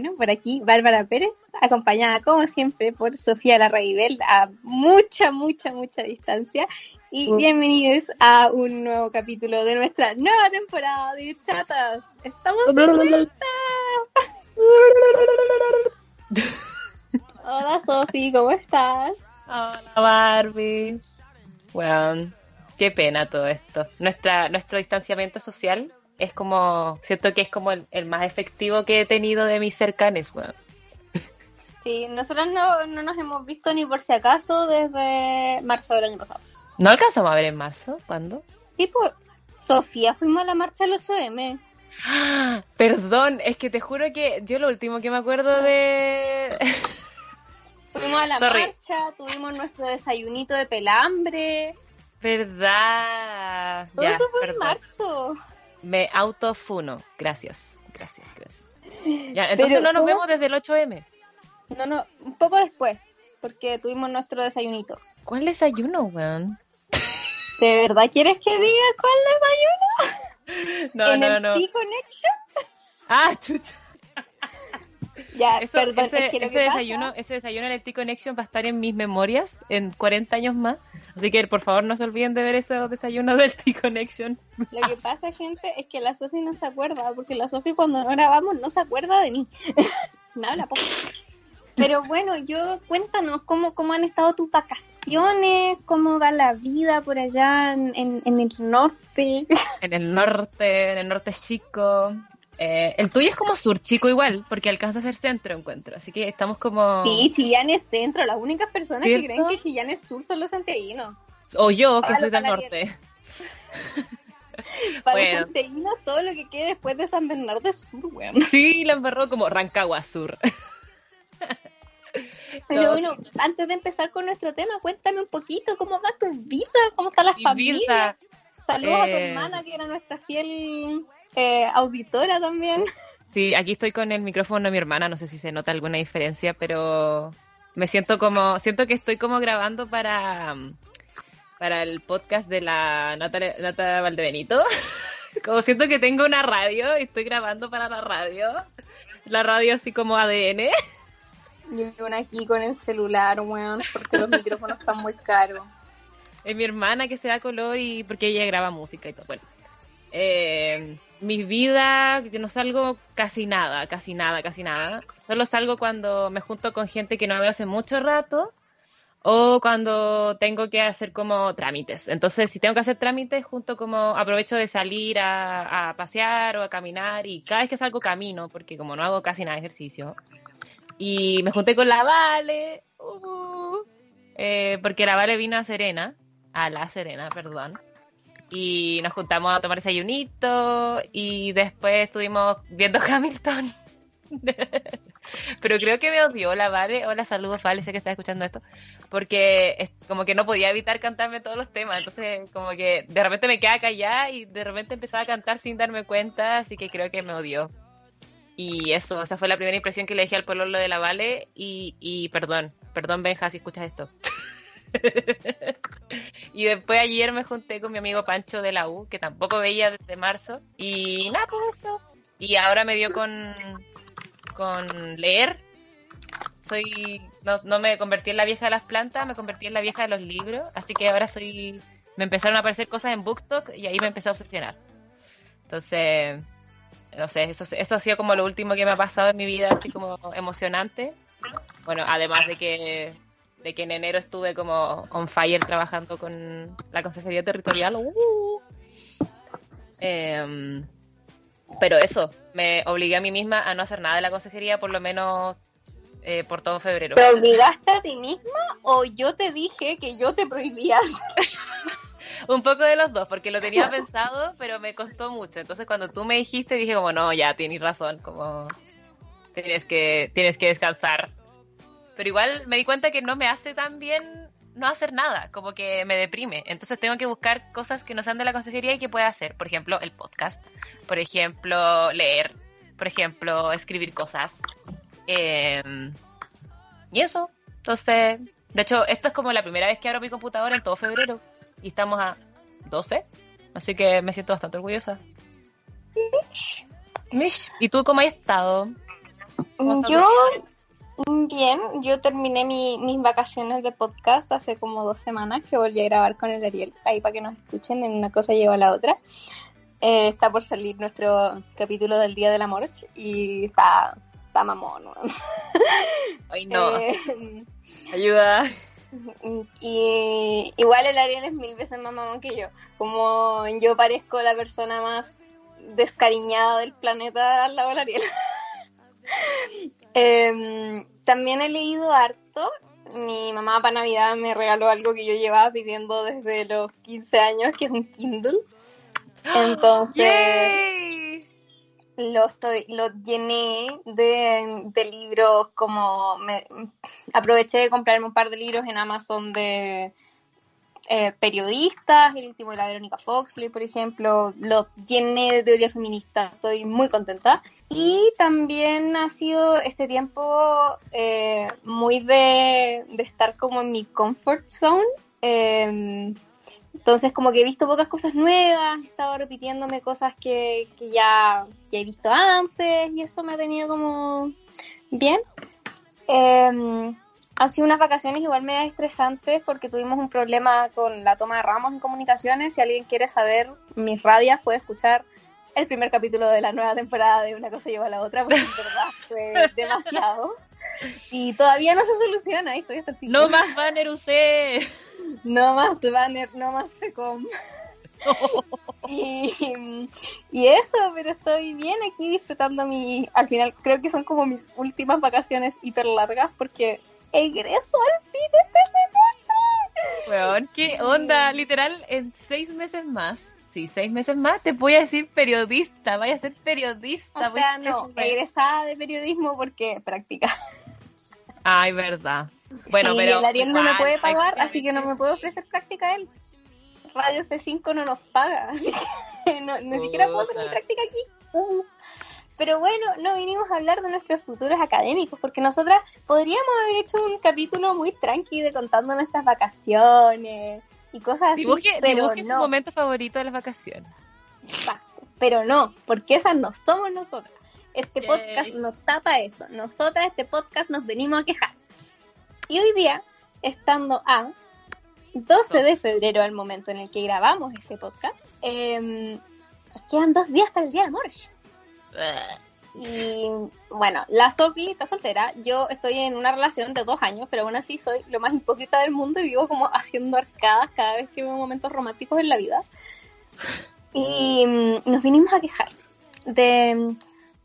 Bueno, por aquí Bárbara Pérez, acompañada como siempre por Sofía Larraibel a mucha, mucha, mucha distancia. Y bienvenidos a un nuevo capítulo de nuestra nueva temporada de Chatas. ¡Estamos de vuelta! Hola Sofi, ¿cómo estás? Hola Barbie. Bueno, qué pena todo esto. Nuestra, nuestro distanciamiento social es como, siento que es como el, más efectivo que he tenido de mis cercanes, bueno. Sí, nosotros no, no nos hemos visto ni por si acaso desde marzo del año pasado. ¿No alcanzamos a ver en marzo? ¿Cuándo? Sí, pues, Sofía, fuimos a la marcha del 8M. Perdón, es que te juro que yo lo último que me acuerdo de... Fuimos a la marcha, tuvimos nuestro desayunito de pelambre. ¿Verdad? Todo eso fue en marzo. Me autofuno. Gracias, gracias, gracias. Ya, entonces no nos vemos desde el 8M. No, no, un poco después, porque tuvimos nuestro desayunito. ¿Cuál desayuno, weón? ¿De verdad quieres que diga cuál desayuno? No, no, el no. T-Connection? Ah, chucha. Ya, perdón, ese, ese desayuno, ese desayuno en el T-Connection va a estar en mis memorias en 40 años más. Así que por favor no se olviden de ver esos desayunos del T-Connection. Lo que pasa, gente, es que la Sofi no se acuerda, porque la Sofi cuando no grabamos no se acuerda de mí. no habla poco. Pero bueno, yo cuéntanos cómo, cómo han estado tus vacaciones, cómo va la vida por allá en, en, en el norte. En el norte, en el norte chico. Eh, el tuyo es como sur chico igual, porque alcanza a ser centro encuentro, así que estamos como... Sí, Chillán es centro, las únicas personas que creen que Chillán es sur son los santiaguinos. O yo, que soy del norte. Para los santiaguinos todo lo que quede después de San Bernardo es sur, weón. Sí, la embarró como Rancagua Sur. Pero bueno, antes de empezar con nuestro tema, cuéntame un poquito cómo va tu vida, cómo está la familia. Saludos a tu eh, hermana, que era nuestra fiel eh, auditora también. Sí, aquí estoy con el micrófono de mi hermana, no sé si se nota alguna diferencia, pero me siento como, siento que estoy como grabando para, para el podcast de la Nata, Nata Valdebenito. como siento que tengo una radio y estoy grabando para la radio. La radio así como ADN. Yo una aquí con el celular, weón, porque los micrófonos están muy caros. Es mi hermana que se da color y porque ella graba música y todo. Bueno, eh, mi vida, que no salgo casi nada, casi nada, casi nada. Solo salgo cuando me junto con gente que no veo hace mucho rato o cuando tengo que hacer como trámites. Entonces, si tengo que hacer trámites, junto como aprovecho de salir a, pasear o a caminar y cada vez que salgo camino, porque como no hago casi nada de ejercicio. Y me junté con la Vale, uh, eh, porque la Vale vino a Serena, a La Serena, perdón y nos juntamos a tomar desayunito y después estuvimos viendo Hamilton. Pero creo que me odió la Vale. Hola, saludos, Vale, sé que estás escuchando esto. Porque como que no podía evitar cantarme todos los temas. Entonces, como que de repente me quedaba callada y de repente empezaba a cantar sin darme cuenta. Así que creo que me odió. Y eso, esa fue la primera impresión que le dije al lo de la Vale. Y, y perdón, perdón, Benja, si escuchas esto. y después ayer me junté con mi amigo Pancho de la U, que tampoco veía desde marzo. Y nada, pues eso. Y ahora me dio con, con leer. Soy no, no me convertí en la vieja de las plantas, me convertí en la vieja de los libros. Así que ahora soy. Me empezaron a aparecer cosas en BookTok y ahí me empecé a obsesionar. Entonces, no sé, eso, eso ha sido como lo último que me ha pasado en mi vida, así como emocionante. Bueno, además de que de que en enero estuve como on fire trabajando con la Consejería Territorial. Uh. Em, pero eso, me obligué a mí misma a no hacer nada de la consejería por lo menos eh, por todo febrero. ¿Te obligaste a ti misma o yo te dije que yo te prohibía? Un poco de los dos, porque lo tenía pensado, pero me costó mucho. Entonces cuando tú me dijiste dije como, no, ya tienes razón, como tienes que, tienes que descansar pero igual me di cuenta que no me hace tan bien no hacer nada, como que me deprime. Entonces tengo que buscar cosas que no sean de la consejería y que pueda hacer. Por ejemplo, el podcast. Por ejemplo, leer. Por ejemplo, escribir cosas. Em, y eso. Entonces, de hecho, esto es como la primera vez que abro mi computadora en todo febrero. Y estamos a 12. Así que me siento bastante orgullosa. Mish. ¿Y tú cómo has estado? Yo, bien, yo terminé mi, mis vacaciones de podcast hace como dos semanas que volví a grabar con el Ariel, ahí para que nos escuchen, en una cosa lleva a la otra. Eh, está por salir nuestro capítulo del Día del Amor y está, está mamón. Ay, no. Eh, Ayuda. y igual el Ariel es mil veces más mamón que yo. Como yo parezco la persona más descariñada del planeta al lado del Ariel. Em, también he leído harto. Mi mamá para Navidad me regaló algo que yo llevaba pidiendo desde los 15 años, que es un Kindle. Entonces Yay. lo estoy, lo llené de, de libros como me, aproveché de comprarme un par de libros en Amazon de eh, periodistas, el último de la Verónica Foxley, por ejemplo, lo llené de teoría feminista, estoy muy contenta. Y también ha sido este tiempo eh, muy de, de estar como en mi comfort zone. Eh, entonces como que he visto pocas cosas nuevas, he estado repitiéndome cosas que, que ya, ya he visto antes y eso me ha tenido como bien. Han sido unas vacaciones igual medio estresantes porque tuvimos un problema con la toma de ramos en comunicaciones. Si alguien quiere saber mis rabias puede escuchar el primer capítulo de la nueva temporada de Una cosa lleva a la otra porque en verdad fue demasiado. Y todavía no se soluciona, estoy hasta. No más banner UC. No más banner, no más FECOM. y, y eso, pero estoy bien aquí disfrutando mi... Al final creo que son como mis últimas vacaciones hiper largas porque egreso al cine este semestre. Weón, ¿qué onda? Literal, en seis meses más. Sí, seis meses más te voy a decir periodista. Vaya a ser periodista. O sea, a no, egresada de periodismo porque práctica. Ay, verdad. Bueno, Y pero. el Ariel no me puede pagar, así que no me puede ofrecer práctica él. Radio F5 no nos paga, así que no, ni siquiera puedo hacer mi práctica aquí. Uh. Pero bueno, no vinimos a hablar de nuestros futuros académicos, porque nosotras podríamos haber hecho un capítulo muy tranqui de contando nuestras vacaciones y cosas así, Dibuje, pero dibuje su no, momento favorito de las vacaciones. pero no, porque esas no somos nosotras. Este Yay. podcast nos tapa eso. Nosotras, este podcast, nos venimos a quejar. Y hoy día, estando a 12 de febrero, al momento en el que grabamos este podcast, eh, nos quedan dos días para el Día del Amor. Y bueno, la Sofi está soltera. Yo estoy en una relación de dos años, pero aún así soy lo más hipócrita del mundo y vivo como haciendo arcadas cada vez que veo momentos románticos en la vida. Y mm, nos vinimos a quejar de,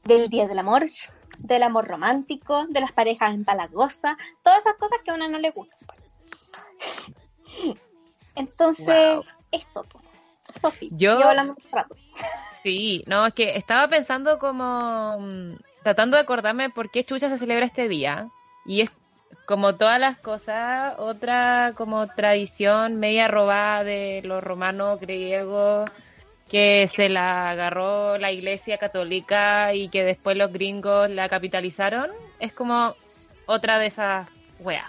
del Día del Amor, del amor romántico, de las parejas empalagosas, todas esas cosas que a una no le gustan. Entonces, Wow. eso, po. Sofi, Yo- yo hablando un rato. Sí, no, es que estaba pensando como. mm, tratando de acordarme por qué Chucha se celebra este día. Y es como todas las cosas, otra como tradición media robada de los romanos griegos que se la agarró la iglesia católica y que después los gringos la capitalizaron. Es como otra de esas weas.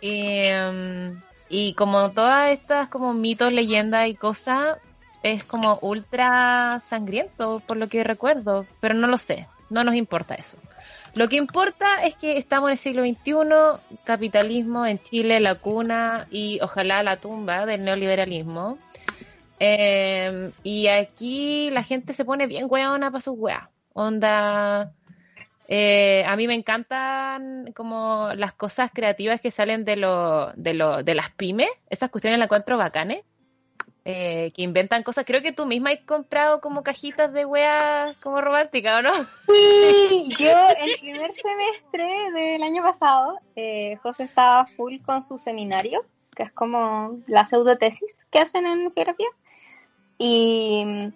Y, mm, y como todas estas como mitos, leyendas y cosas, es como ultra sangriento, por lo que recuerdo, pero no lo sé, no nos importa eso. Lo que importa es que estamos en el siglo XXI, capitalismo en Chile, la cuna y ojalá la tumba del neoliberalismo. Eh, y aquí la gente se pone bien weona para sus weas. Onda, eh, a mí me encantan como las cosas creativas que salen de, de, lo, de las pymes. Esas cuestiones las encuentro bacanes. Eh, que inventan cosas. Creo que tú misma has comprado como cajitas de weas como románticas, ¿o no? Sí, yo el primer semestre del año pasado, eh, José estaba full con su seminario, que es como la pseudotesis que hacen en geografía. Y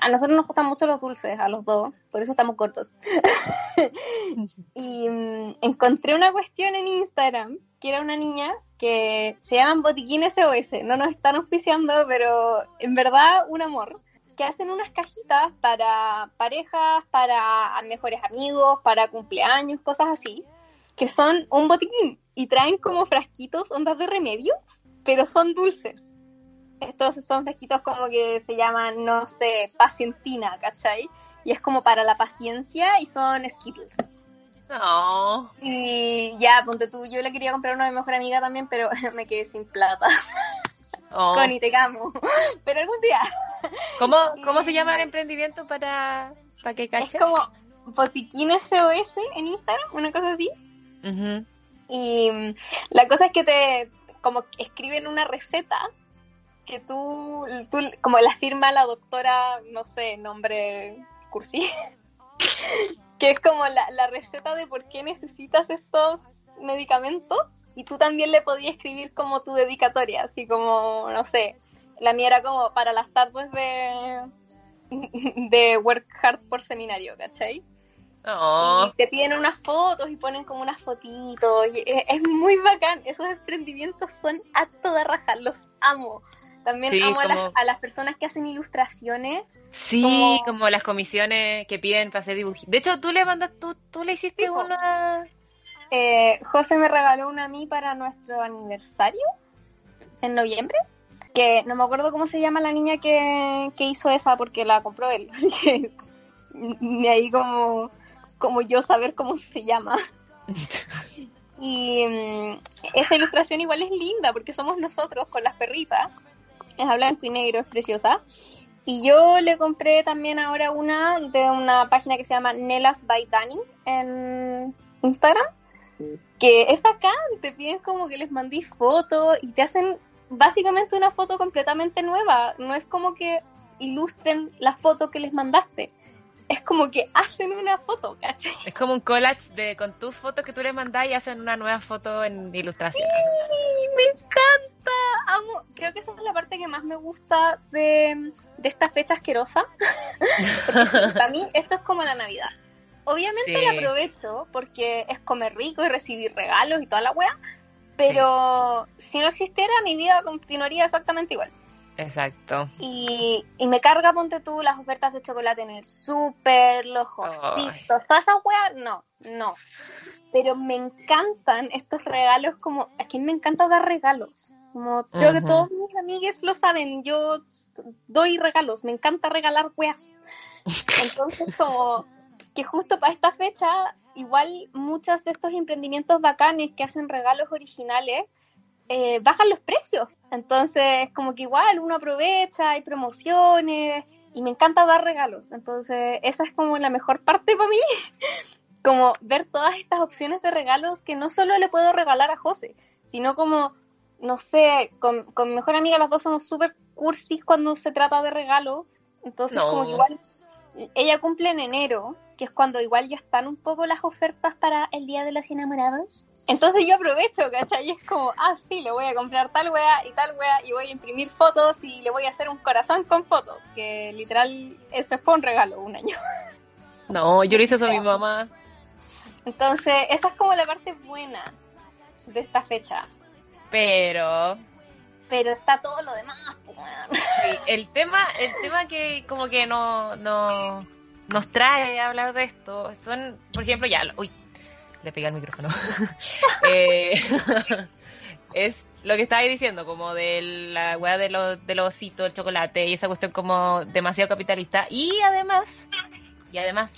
a nosotros nos gustan mucho los dulces, a los dos, por eso estamos cortos. y mm, encontré una cuestión en Instagram, que era una niña que se llaman botiquines SOS, no nos están auspiciando, pero en verdad un amor que hacen unas cajitas para parejas, para mejores amigos, para cumpleaños, cosas así, que son un botiquín y traen como frasquitos, ondas de remedios, pero son dulces. Estos son frasquitos como que se llaman, no sé, pacientina, ¿cachai? Y es como para la paciencia y son Skittles. No. Y ya, ponte tú, yo le quería comprar una a mi mejor amiga también, pero me quedé sin plata. Oh. Connie, te amo. Pero algún día. ¿Cómo, ¿Cómo se llama el emprendimiento para, para que Es cache? como Botiquín SOS en Instagram, una cosa así. Ujú. Y mm, la cosa es que te como escriben una receta que tú, tú como la firma la doctora, no sé, nombre cursi, que es como la, la receta de por qué necesitas estos medicamentos y tú también le podías escribir como tu dedicatoria, así como, no sé, la mía era como para las tardes de, de Work Hard por seminario, ¿cachai? Oh. Y te piden unas fotos y ponen como unas fotitos. y es, es muy bacán. Esos emprendimientos son a toda raja. Los amo. También Sí, amo a, las, como- a las personas que hacen ilustraciones. Sí, Como- como las comisiones que piden para hacer dibujitos. De hecho, tú le mandas, tú, tú le hiciste Sí, po. uno a... Eh, José me regaló una a mí para nuestro aniversario en noviembre. Que no me acuerdo cómo se llama la niña que, que hizo esa porque la compró él. Así que ni ahí como, como yo saber cómo se llama. Y mm, esa ilustración igual es linda porque somos nosotros con las perritas. Es a blanco y negro, es preciosa. Y yo le compré también ahora una de una página que se llama Nelas by Dani en Instagram. Que es bacán, te piden como que les mandís fotos y te hacen básicamente una foto completamente nueva. No es como que ilustren la foto que les mandaste. Es como que hacen una foto, ¿cachai? Es como un collage de con tus fotos que tú le mandás y hacen una nueva foto en ilustración. ¡Sí! ¡Me encanta! Amo. Creo que esa es la parte que más me gusta de, de esta fecha asquerosa. Para mí esto es como la Navidad. Obviamente Sí. la aprovecho porque es comer rico y recibir regalos y toda la wea. Pero si no existiera, mi vida continuaría exactamente igual. Exacto. Y, y me carga, ponte tú, las ofertas de chocolate en el súper, los ositos, todas esas weas, no, no. Pero me encantan estos regalos como, a quien me encanta dar regalos. Como creo que todos mis amigues lo saben, yo doy regalos, me encanta regalar weas. Entonces como que justo para esta fecha, igual muchos de estos emprendimientos bacanes que hacen regalos originales, eh, bajan los precios. Entonces, como que igual uno aprovecha, hay promociones y me encanta dar regalos. Entonces, esa es como la mejor parte para mí. Como ver todas estas opciones de regalos que no solo le puedo regalar a José, sino como, no sé, con, con mejor amiga las dos somos súper cursis cuando se trata de regalos. Entonces, No. como que igual ella cumple en enero, que es cuando igual ya están un poco las ofertas para el Día de los Enamorados. Entonces yo aprovecho, ¿cachai? Y es como, ah, sí, le voy a comprar tal wea y tal wea y voy a imprimir fotos y le voy a hacer un corazón con fotos, que literal ese fue un regalo un año. No, yo le hice eso a mi mamá. Entonces esa es como la parte buena de esta fecha. Pero Pero está todo lo demás, sí, el tema, el tema que como que no, no nos trae a hablar de esto son, por ejemplo, ya, uy, le pegué al micrófono. Eh, es lo que estaba diciendo, como de la weá de los de los ositos, el chocolate y esa cuestión como demasiado capitalista. Y además, y además,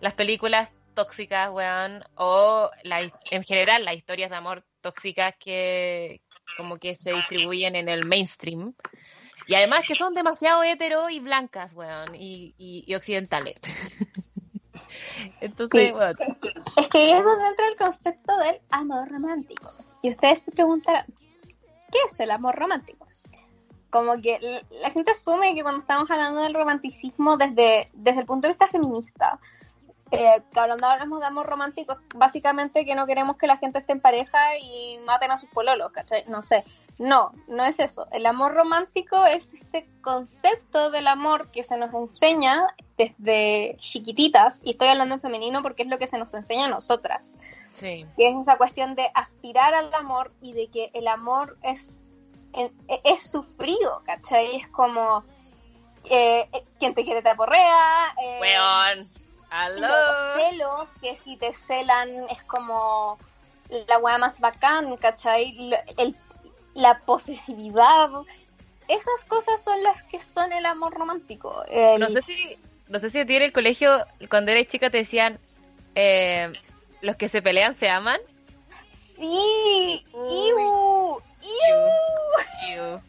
las películas tóxicas, weón, o la, en general las historias de amor tóxicas que como que se distribuyen en el mainstream. Y además que son demasiado hetero y blancas, weón, y, y, y occidentales. Entonces, Sí. weón, Es que es donde entra el concepto del amor romántico. Y ustedes se preguntarán, ¿qué es el amor romántico? Como que la gente asume que cuando estamos hablando del romanticismo desde, desde el punto de vista feminista, eh, hablamos de amor romántico, es básicamente que no queremos que la gente esté en pareja y maten a sus pololos, ¿cachai? No sé. No, no es eso. El amor romántico es este concepto del amor que se nos enseña desde chiquititas, y estoy hablando en femenino porque es lo que se nos enseña a nosotras, sí. que es esa cuestión de aspirar al amor y de que el amor es, en- es sufrido, ¿cachai? Es como eh, eh, quien te quiere te aporrea, eh, Weón. Los celos, que si te celan es como la weá más bacán, ¿cachai? El- la posesividad. Esas cosas son las que son el amor romántico. El- No sé si, no sé si a ti en el colegio, cuando eres chica, te decían, eh, los que se pelean se aman. Sí, iu, iu.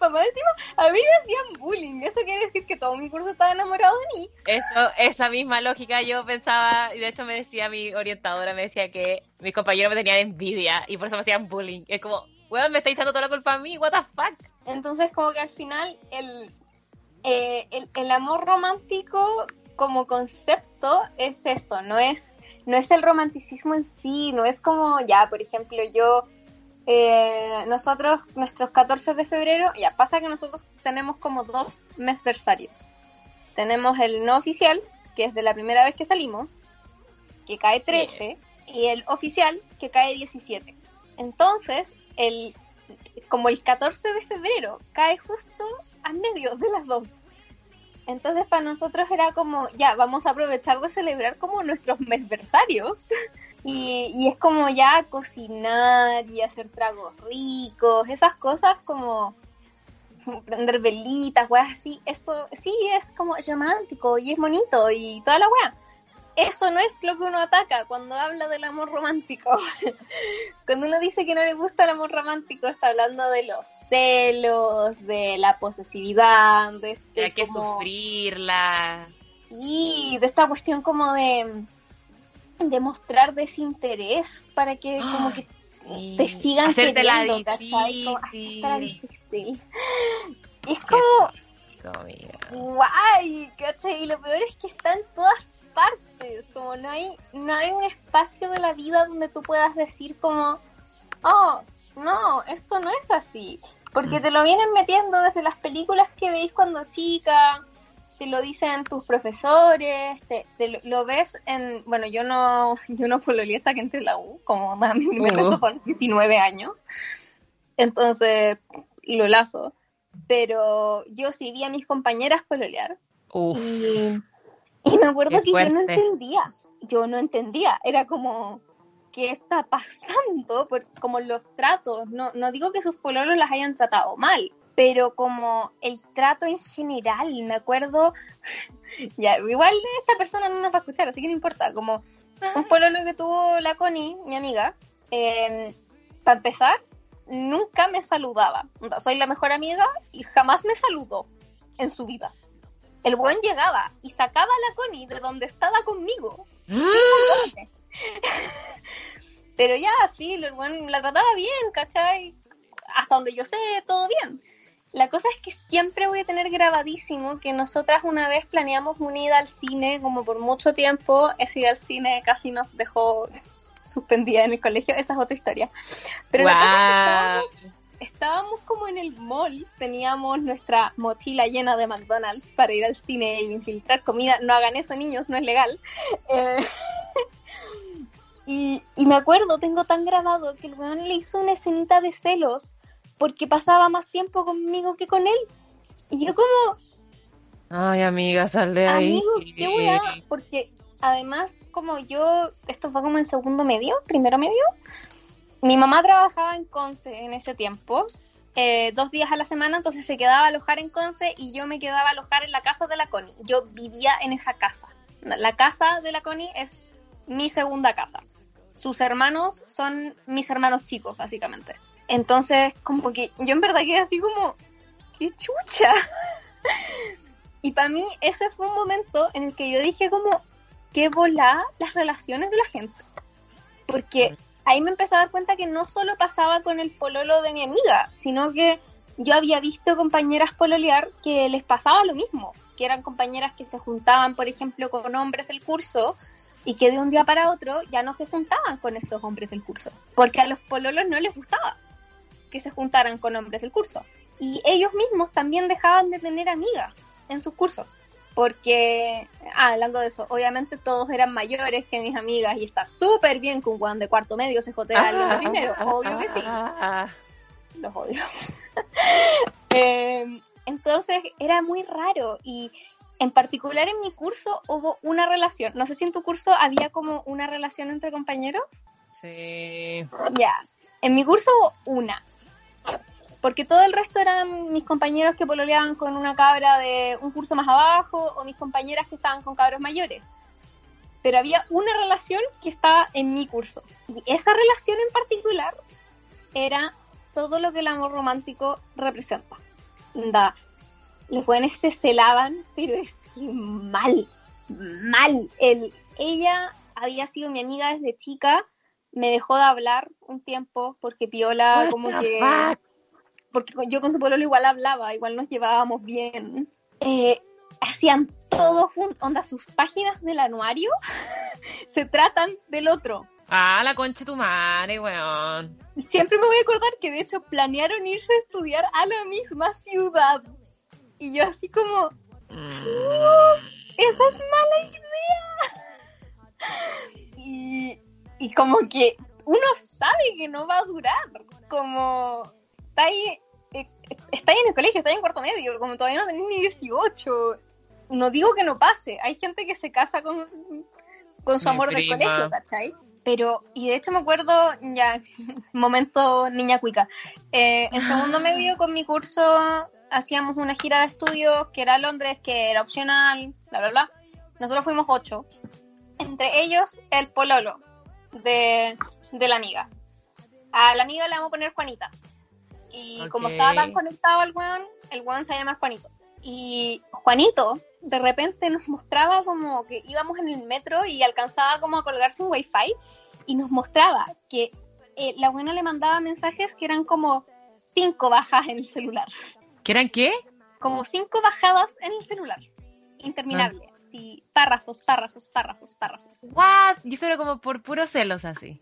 Mamá encima, a mí me hacían bullying. Eso quiere decir que todo mi curso estaba enamorado de mí. Eso, esa misma lógica yo pensaba, y de hecho me decía mi orientadora, me decía que mis compañeros me tenían envidia y por eso me hacían bullying. Es como, weón, me está echando toda la culpa a mí, what the fuck. Entonces, como que al final, el, eh, el, el amor romántico como concepto es eso, no es, no es el romanticismo en sí, no es como, ya, por ejemplo, yo, eh, nosotros, nuestros 14 de febrero, ya pasa que nosotros tenemos como dos mesversarios. Tenemos el no oficial, que es de la primera vez que salimos, que cae 13, y el oficial, que cae 17. Entonces, el, como el 14 de febrero cae justo a medio de las dos. Entonces para nosotros era como, ya, vamos a aprovechar de celebrar como nuestros mesversarios. Y, y es como ya cocinar y hacer tragos ricos, esas cosas como prender velitas, weas así, eso sí es como romántico y es bonito y toda la wea. Eso no es lo que uno ataca cuando habla del amor romántico. cuando uno dice que no le gusta el amor romántico, está hablando de los celos, de la posesividad, de este Hay que como- sufrirla. Sí, de esta cuestión como de de mostrar desinterés para que como que Sí. te sigan Hacértela queriendo, ¿cachai? Como difícil. es como guay, ¿cachai? Y lo peor es que está en todas partes, como no hay, no hay un espacio de la vida donde tú puedas decir como, oh, no, esto no es así, porque Mm. te lo vienen metiendo desde las películas que veis cuando chica, te lo dicen tus profesores, te, te lo, ves en, bueno, yo no, yo no pololeé hasta que entré a la U, como a mi primer beso con 19 años, entonces lo lazo, pero yo sí vi a mis compañeras pololear, Uf. y, y me acuerdo que yo no entendía, yo no entendía, era como, ¿qué está pasando? Por, como los tratos, no, no digo que sus pololos las hayan tratado mal, pero como el trato en general, me acuerdo, ya, igual esta persona no nos va a escuchar, así que no importa, como un pololo que tuvo la Connie, mi amiga, para empezar, nunca me saludaba. Soy la mejor amiga y jamás me saludó en su vida. El buen llegaba y sacaba a la Connie de donde estaba conmigo. Mm. Pero ya, sí, el buen la trataba bien, ¿cachai? Hasta donde yo sé, todo bien. La cosa es que siempre voy a tener grabadísimo que nosotras una vez planeamos una ida al cine, como por mucho tiempo, esa ida al cine casi nos dejó suspendida en el colegio, esa es otra historia. Pero la cosa es que estábamos estábamos como en el mall, teníamos nuestra mochila llena de McDonald's para ir al cine e infiltrar comida. No hagan eso, niños, no es legal. Eh, y, y me acuerdo, tengo tan grabado que el weón le hizo una escenita de celos porque pasaba más tiempo conmigo que con él. Y yo como, Ay, amiga, sal de ahí. amigo, qué porque además como yo, esto fue como en segundo medio, primero medio, mi mamá trabajaba en Conce en ese tiempo, eh, dos días a la semana, entonces se quedaba a alojar en Conce y yo me quedaba a alojar en la casa de la Connie. Yo vivía en esa casa. La casa de la Connie es mi segunda casa. Sus hermanos son mis hermanos chicos, básicamente. Entonces, como que yo en verdad quedé así como, ¡qué chucha! y para mí ese fue un momento en el que yo dije como, qué volá las relaciones de la gente. Porque ahí me empecé a dar cuenta que no solo pasaba con el pololo de mi amiga, sino que yo había visto compañeras pololear que les pasaba lo mismo, que eran compañeras que se juntaban, por ejemplo, con hombres del curso y que de un día para otro ya no se juntaban con estos hombres del curso, porque a los pololos no les gustaba que se juntaran con hombres del curso. Y ellos mismos también dejaban de tener amigas en sus cursos. Porque, ah, hablando de eso, obviamente todos eran mayores que mis amigas y está súper bien que un guan de cuarto medio se jotea a alguien de primero. Obvio que sí. Ah, Los odio. Eh, entonces era muy raro y en particular en mi curso hubo una relación. No sé si en tu curso había como una relación entre compañeros. Sí. Ya, en mi curso hubo una. Porque todo el resto eran mis compañeros que pololeaban con una cabra de un curso más abajo o mis compañeras que estaban con cabros mayores. pero había una relación que estaba en mi curso. Y esa relación en particular era todo lo que el amor romántico representa. Da, los jóvenes se celaban, pero es que mal, mal. El, ella había sido mi amiga desde chica, me dejó de hablar un tiempo porque Piola What como the que... fuck? Porque yo con su pueblo igual hablaba, igual nos llevábamos bien. Eh, hacían todo junto, onda, sus páginas del anuario se tratan del otro. Ah, la concha de tu madre, weón. Siempre me voy a acordar que de hecho planearon irse a estudiar a la misma ciudad. Y yo así como, Mm. esa es mala idea. Y, y como que uno sabe que no va a durar. Como está ahí, eh, está ahí en el colegio, está ahí en cuarto medio, como todavía no tenés ni 18. No digo que no pase, hay gente que se casa con, con su Mi amor prima. del colegio, ¿cachai? Pero, y de hecho me acuerdo, ya, momento niña cuica, eh, en segundo medio con mi curso hacíamos una gira de estudios que era Londres, que era opcional, bla, bla, bla. Nosotros fuimos ocho. Entre ellos, el pololo de, de la amiga. A la amiga le vamos a poner Juanita. Y como estaba tan conectado al weón, el weón se llama Juanito. Y Juanito de repente nos mostraba como que íbamos en el metro y alcanzaba como a colgarse un wifi y nos mostraba que eh, la buena le mandaba mensajes que eran como cinco bajas en el celular. ¿Qué eran qué? Como cinco bajadas en el celular. Interminable. Sí, párrafos, párrafos, párrafos, párrafos. What? Y eso era como por puros celos así.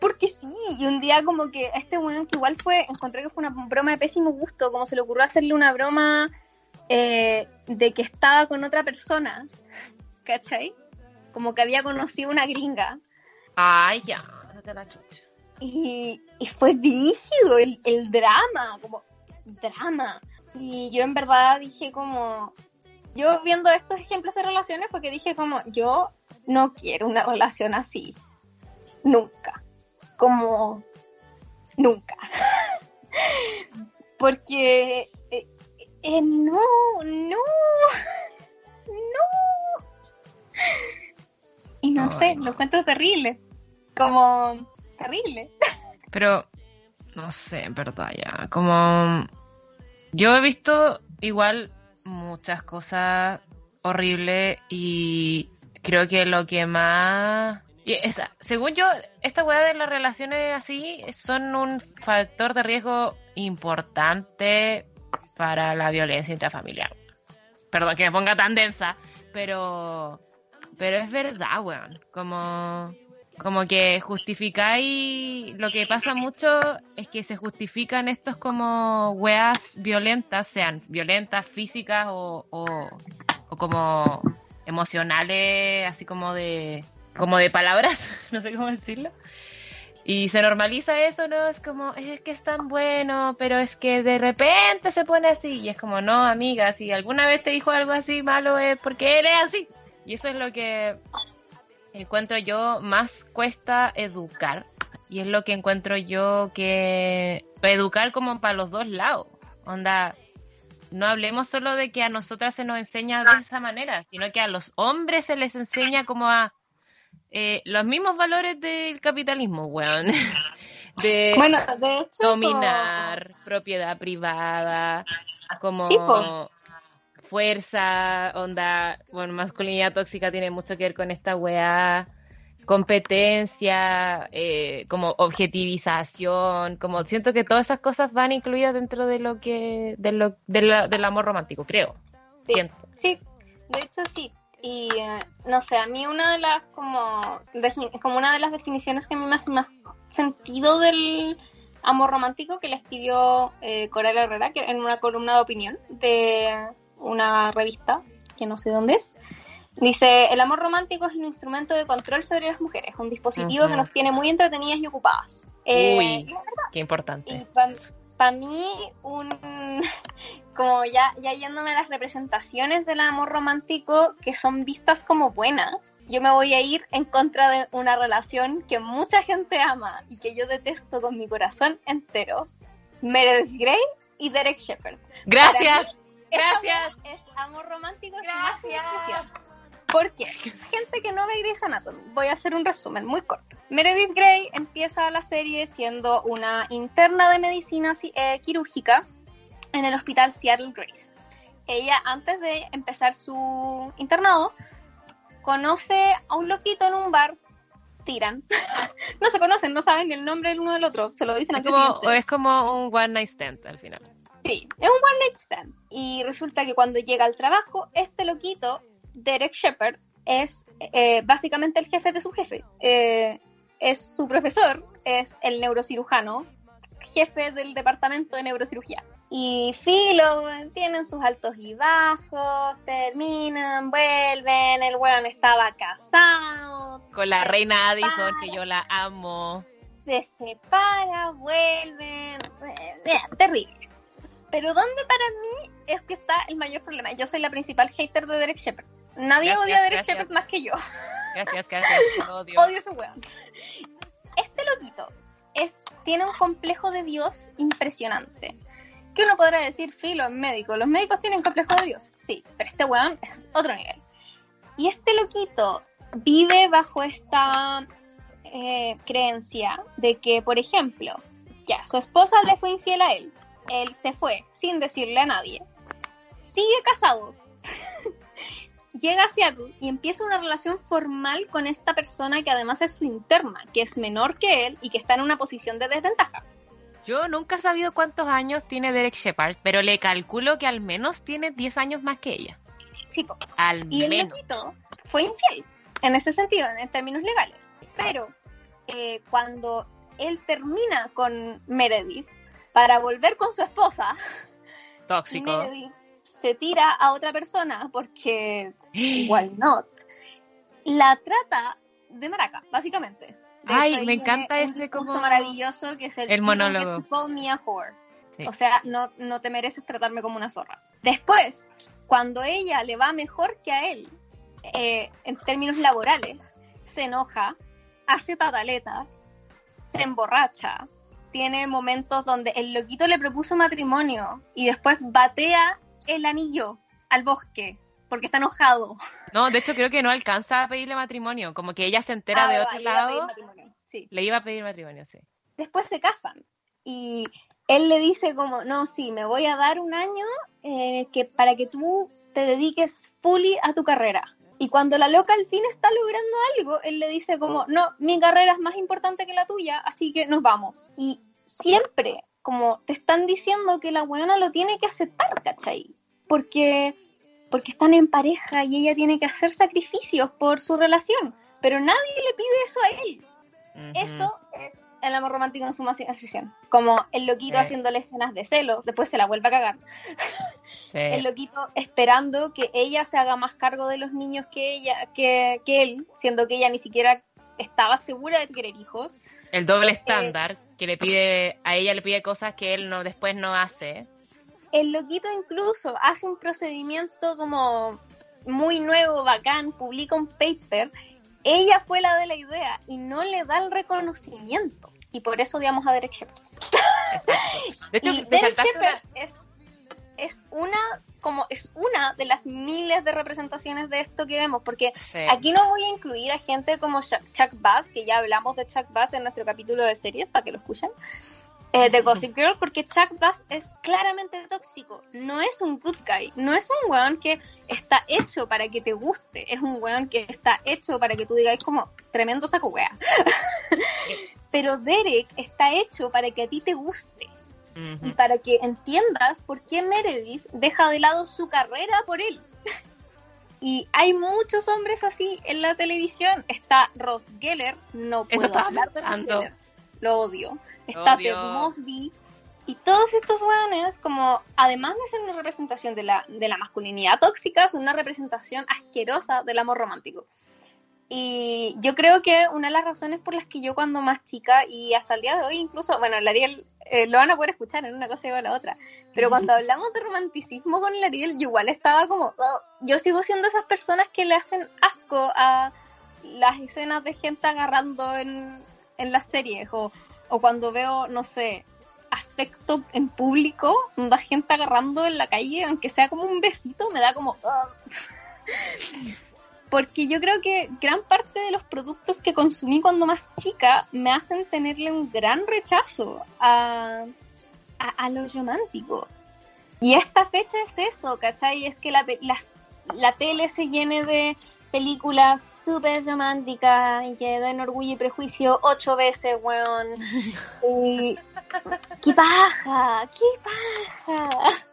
Porque sí, y un día como que a este weón que igual fue, encontré que fue una broma de pésimo gusto, como se le ocurrió hacerle una broma eh, de que estaba con otra persona, ¿cachai? Como que había conocido una gringa. Ay, ya. date la chucha. Y, y fue dirigido el, el drama, como drama. Y yo en verdad dije como, yo viendo estos ejemplos de relaciones, porque dije como, yo no quiero una relación así. Nunca. Como, nunca. porque, eh, eh, no, no, no. Y no sé, no. lo encuentro terrible. Como, terrible. Pero, no sé, en verdad, ya. Como. Yo he visto igual muchas cosas horribles y creo que lo que más. y esa- según yo, esta weá de las relaciones así son un factor de riesgo importante para la violencia intrafamiliar. Perdón que me ponga tan densa, pero. Pero es verdad, weón. Como. Como que justificáis, lo que pasa mucho es que se justifican estos como weas violentas, sean violentas, físicas o, o, como emocionales, así como de, como de palabras, no sé cómo decirlo. Y se normaliza eso, ¿no? Es como, es que es tan bueno, pero es que de repente se pone así. Y es como, no, amiga, si alguna vez te dijo algo así malo es porque eres así. Y eso es lo que encuentro yo más cuesta educar. Y es lo que encuentro yo que educar como para los dos lados. Onda, no hablemos solo de que a nosotras se nos enseña de esa manera, sino que a los hombres se les enseña como a eh, los mismos valores del capitalismo, weón. De Bueno, de hecho, dominar, propiedad privada, como Sí. Fuerza, onda, bueno, masculinidad tóxica tiene mucho que ver con esta weá, competencia, eh, como objetivización, como siento que todas esas cosas van incluidas dentro de lo que, de lo, de la- del amor romántico, creo. Sí. Siento. Sí, de hecho sí. Y eh, no sé, a mí una de las como, como una de las definiciones que a mí me hace más sentido del amor romántico que le escribió eh, Coral Herrera que en una columna de opinión de una revista que no sé dónde es. Dice, el amor romántico es un instrumento de control sobre las mujeres, un dispositivo que nos tiene muy entretenidas y ocupadas. Eh, Uy. Qué importante. para mí, un como ya, ya yéndome a las representaciones del amor romántico que son vistas como buenas, yo me voy a ir en contra de una relación que mucha gente ama y que yo detesto con mi corazón entero. Meredith Grey y Derek Shepard. Gracias. Gracias. Es amor romántico sin Gracias. ¿Por qué? Gente que no ve Grey's Anatomy, voy a hacer un resumen muy corto. Meredith Grey empieza la serie siendo una interna de medicina eh, quirúrgica en el hospital Seattle Grace. Ella, antes de empezar su internado, conoce a un loquito en un bar, tiran. no se conocen, no saben ni el nombre del uno del otro, se lo dicen es como, es como un one night stand al final. Sí, es un one night stand. Y resulta que cuando llega al trabajo, este loquito, Derek Shepard, es eh, básicamente el jefe de su jefe. Eh, es su profesor, es el neurocirujano, jefe del departamento de neurocirugía. Y Filo, tienen sus altos y bajos, terminan, vuelven, el weón estaba casado. Con la reina Addison, que yo la amo. Se separa, vuelven. Eh, terrible. Pero ¿dónde para mí es que está el mayor problema? Yo soy la principal hater de Derek Shepard. Nadie odia a Derek Shepard más que yo. Gracias, gracias. Odio. odio ese weón. Este loquito es, tiene un complejo de Dios impresionante ¿Qué uno podrá decir, filo, en médico? Los médicos tienen complejo de Dios, sí, pero este weón es otro nivel. Y este loquito vive bajo esta eh, creencia de que, por ejemplo, ya, su esposa le fue infiel a él, él se fue sin decirle a nadie, sigue casado, llega a Seattle y empieza una relación formal con esta persona que además es su interna, que es menor que él y que está en una posición de desventaja. Yo nunca he sabido cuántos años tiene Derek Shepard, pero le calculo que al menos tiene 10 años más que ella. Sí, po. Al y menos. el fue infiel, en ese sentido, en términos legales. Pero eh, cuando él termina con Meredith para volver con su esposa, tóxico, se tira a otra persona porque, why not, la trata de maraca, básicamente. Ay, me encanta ese como maravilloso que es el, el monólogo. O sea, no, no te mereces tratarme como una zorra. Después, cuando ella le va mejor que a él, eh, en términos laborales, se enoja, hace pataletas, se emborracha, tiene momentos donde el loquito le propuso matrimonio y después batea el anillo al bosque porque está enojado. No, de hecho creo que no alcanza a pedirle matrimonio, como que ella se entera ah, de otro lado. Le iba a pedir matrimonio, sí. Después se casan y él le dice como, no, sí, me voy a dar un año eh, que para que tú te dediques fully a tu carrera. Y cuando la loca al fin está logrando algo, él le dice como, no, mi carrera es más importante que la tuya, así que nos vamos. Y siempre, como te están diciendo que la buena lo tiene que aceptar, ¿cachai? Porque porque están en pareja y ella tiene que hacer sacrificios por su relación, pero nadie le pide eso a él. Eso es el amor romántico en su máxima expresión. Como el loquito haciéndole escenas de celo, después se la vuelve a cagar. El loquito esperando que ella se haga más cargo de los niños que ella, que, que él, siendo que ella ni siquiera estaba segura de querer hijos. El doble eh, estándar, que le pide, a ella le pide cosas que él no después no hace el loquito incluso hace un procedimiento como muy nuevo, bacán, publica un paper. Ella fue la de la idea y no le da el reconocimiento. Y por eso odiamos a Derek Shepard. De hecho, Derek Shepard es, es una como es una de las miles de representaciones de esto que vemos, porque aquí no voy a incluir a gente como Chuck Bass, que ya hablamos de Chuck Bass en nuestro capítulo de series, para que lo escuchen, eh, de Gossip Girl porque Chuck Bass es claramente tóxico. No es un good guy. No es un weón que está hecho para que te guste. Es un weón que está hecho para que tú digas como tremendo saco wea. Pero Derek está hecho para que a ti te guste. Y para que entiendas por qué Meredith deja de lado su carrera por él. y hay muchos hombres así en la televisión. Está Ross Geller, no puedo Eso hablar de Ross Geller lo odio. Está Ted Mosby. Y todos estos weones, como además de ser una representación de la, de la masculinidad tóxica, son una representación asquerosa del amor romántico. Y yo creo que una de las razones por las que yo cuando más chica y hasta el día de hoy incluso, bueno, el Ariel eh, lo van a poder escuchar en una cosa y a la otra, pero cuando hablamos de romanticismo con el Ariel, yo igual estaba como, oh, yo sigo siendo esas personas que le hacen asco a las escenas de gente agarrando en, en las series o, o cuando veo, no sé, aspecto en público, la gente agarrando en la calle, aunque sea como un besito, me da como... porque yo creo que gran parte de los productos que consumí cuando más chica me hacen tenerle un gran rechazo a, a, lo romántico. Y esta fecha es eso, ¿cachai? Es que la, la tele se llene de películas súper románticas y que den orgullo y prejuicio ocho veces, weón. Y... ¡Qué paja! ¡Qué paja!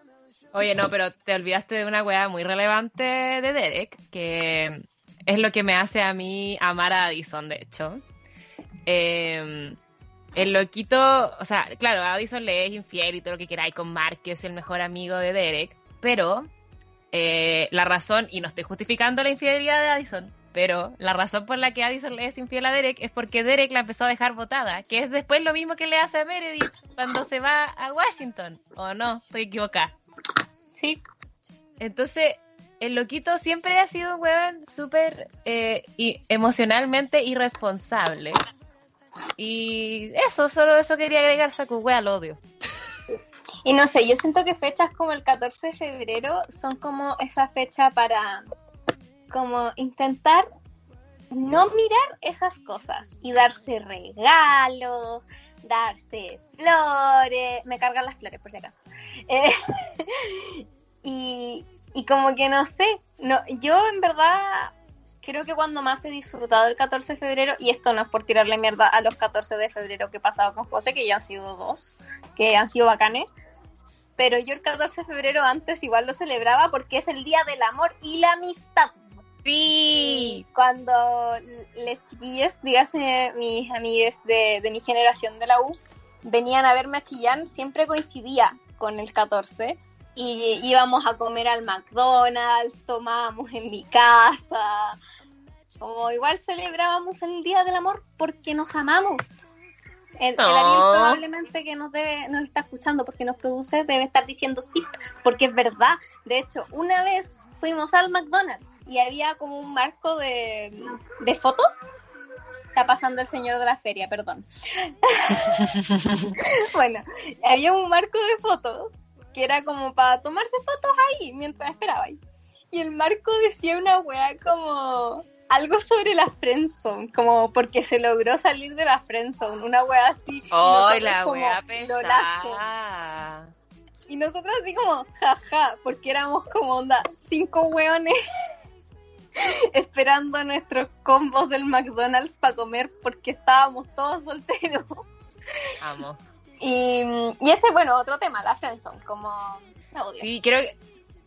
Oye, no, pero te olvidaste de una weá muy relevante de Derek, que es lo que me hace a mí amar a Addison, de hecho. Em, el loquito, o sea, claro, Addison le es infiel y todo lo que queráis con Mark, que es el mejor amigo de Derek, pero eh, la razón, y no estoy justificando la infidelidad de Addison, pero la razón por la que Addison le es infiel a Derek es porque Derek la empezó a dejar votada, que es después lo mismo que le hace a Meredith cuando se va a Washington, ¿o no? Estoy equivocada. Sí. Entonces, el loquito siempre ha sido un weón súper eh, emocionalmente irresponsable. Y eso, solo eso quería agregar, saco wea al odio. Y no sé, yo siento que fechas como el 14 de febrero son como esa fecha para como intentar no mirar esas cosas y darse regalos, darse flores, me cargan las flores por si acaso. Eh, y, y como que no sé, no, yo en verdad creo que cuando más he disfrutado el 14 de febrero, y esto no es por tirarle mierda a los 14 de febrero que he con José, que ya han sido dos, que han sido bacanes, pero yo el 14 de febrero antes igual lo celebraba porque es el día del amor y la amistad. Sí. Cuando les chiquillas, dígase mis amigas de, de, mi generación de la U, venían a verme a Chillán, siempre coincidía con el 14 y íbamos a comer al McDonald's, tomábamos en mi casa, como igual celebrábamos el Día del Amor porque nos amamos. El, probablemente que nos debe, nos está escuchando porque nos produce debe estar diciendo sí, porque es verdad. De hecho, una vez fuimos al McDonald's y había como un marco de, de fotos. Está pasando el señor de la feria, perdón. bueno, había un marco de fotos que era como para tomarse fotos ahí mientras esperaba. Y el marco decía una weá como algo sobre la friendzone, como porque se logró salir de la friendzone, una wea así. ¡Oh, la wea pesada! Y nosotros así como, jaja, porque éramos como onda cinco weones esperando nuestros combos del McDonald's para comer porque estábamos todos solteros. Vamos. Y, y ese, bueno, otro tema, la friendzone, como... Sí, creo que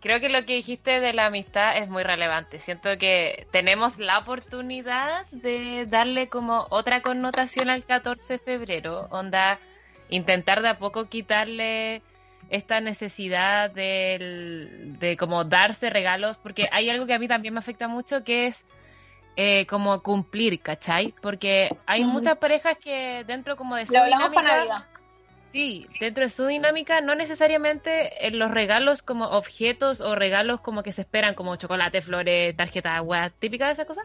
creo que lo que dijiste de la amistad es muy relevante. Siento que tenemos la oportunidad de darle como otra connotación al 14 de febrero, onda intentar de a poco quitarle esta necesidad de, de como darse regalos, porque hay algo que a mí también me afecta mucho, que es eh, como cumplir, ¿cachai? Porque hay muchas parejas que dentro como de su dinámica, Sí, dentro de su dinámica, no necesariamente en los regalos como objetos o regalos como que se esperan, como chocolate, flores, tarjeta, agua, típica de esa cosa,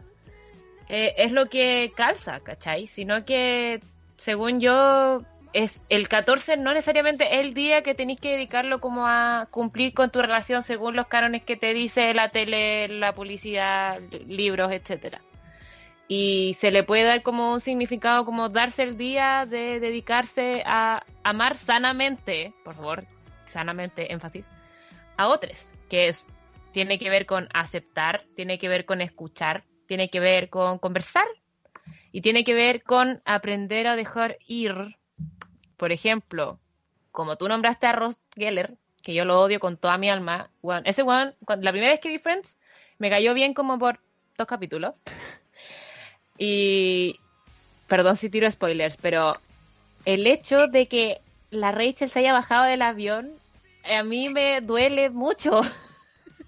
eh, es lo que calza, ¿cachai? Sino que, según yo, es el 14 no necesariamente el día que tenéis que dedicarlo como a cumplir con tu relación según los cánones que te dice la tele, la publicidad, libros, etcétera y se le puede dar como un significado como darse el día de dedicarse a amar sanamente, por favor, sanamente, énfasis, a otros, que es, tiene que ver con aceptar, tiene que ver con escuchar, tiene que ver con conversar y tiene que ver con aprender a dejar ir. Por ejemplo, como tú nombraste a Ross Geller, que yo lo odio con toda mi alma, ese one, la primera vez que vi Friends, me cayó bien como por dos capítulos. Y perdón si tiro spoilers, pero el hecho de que la Rachel se haya bajado del avión a mí me duele mucho.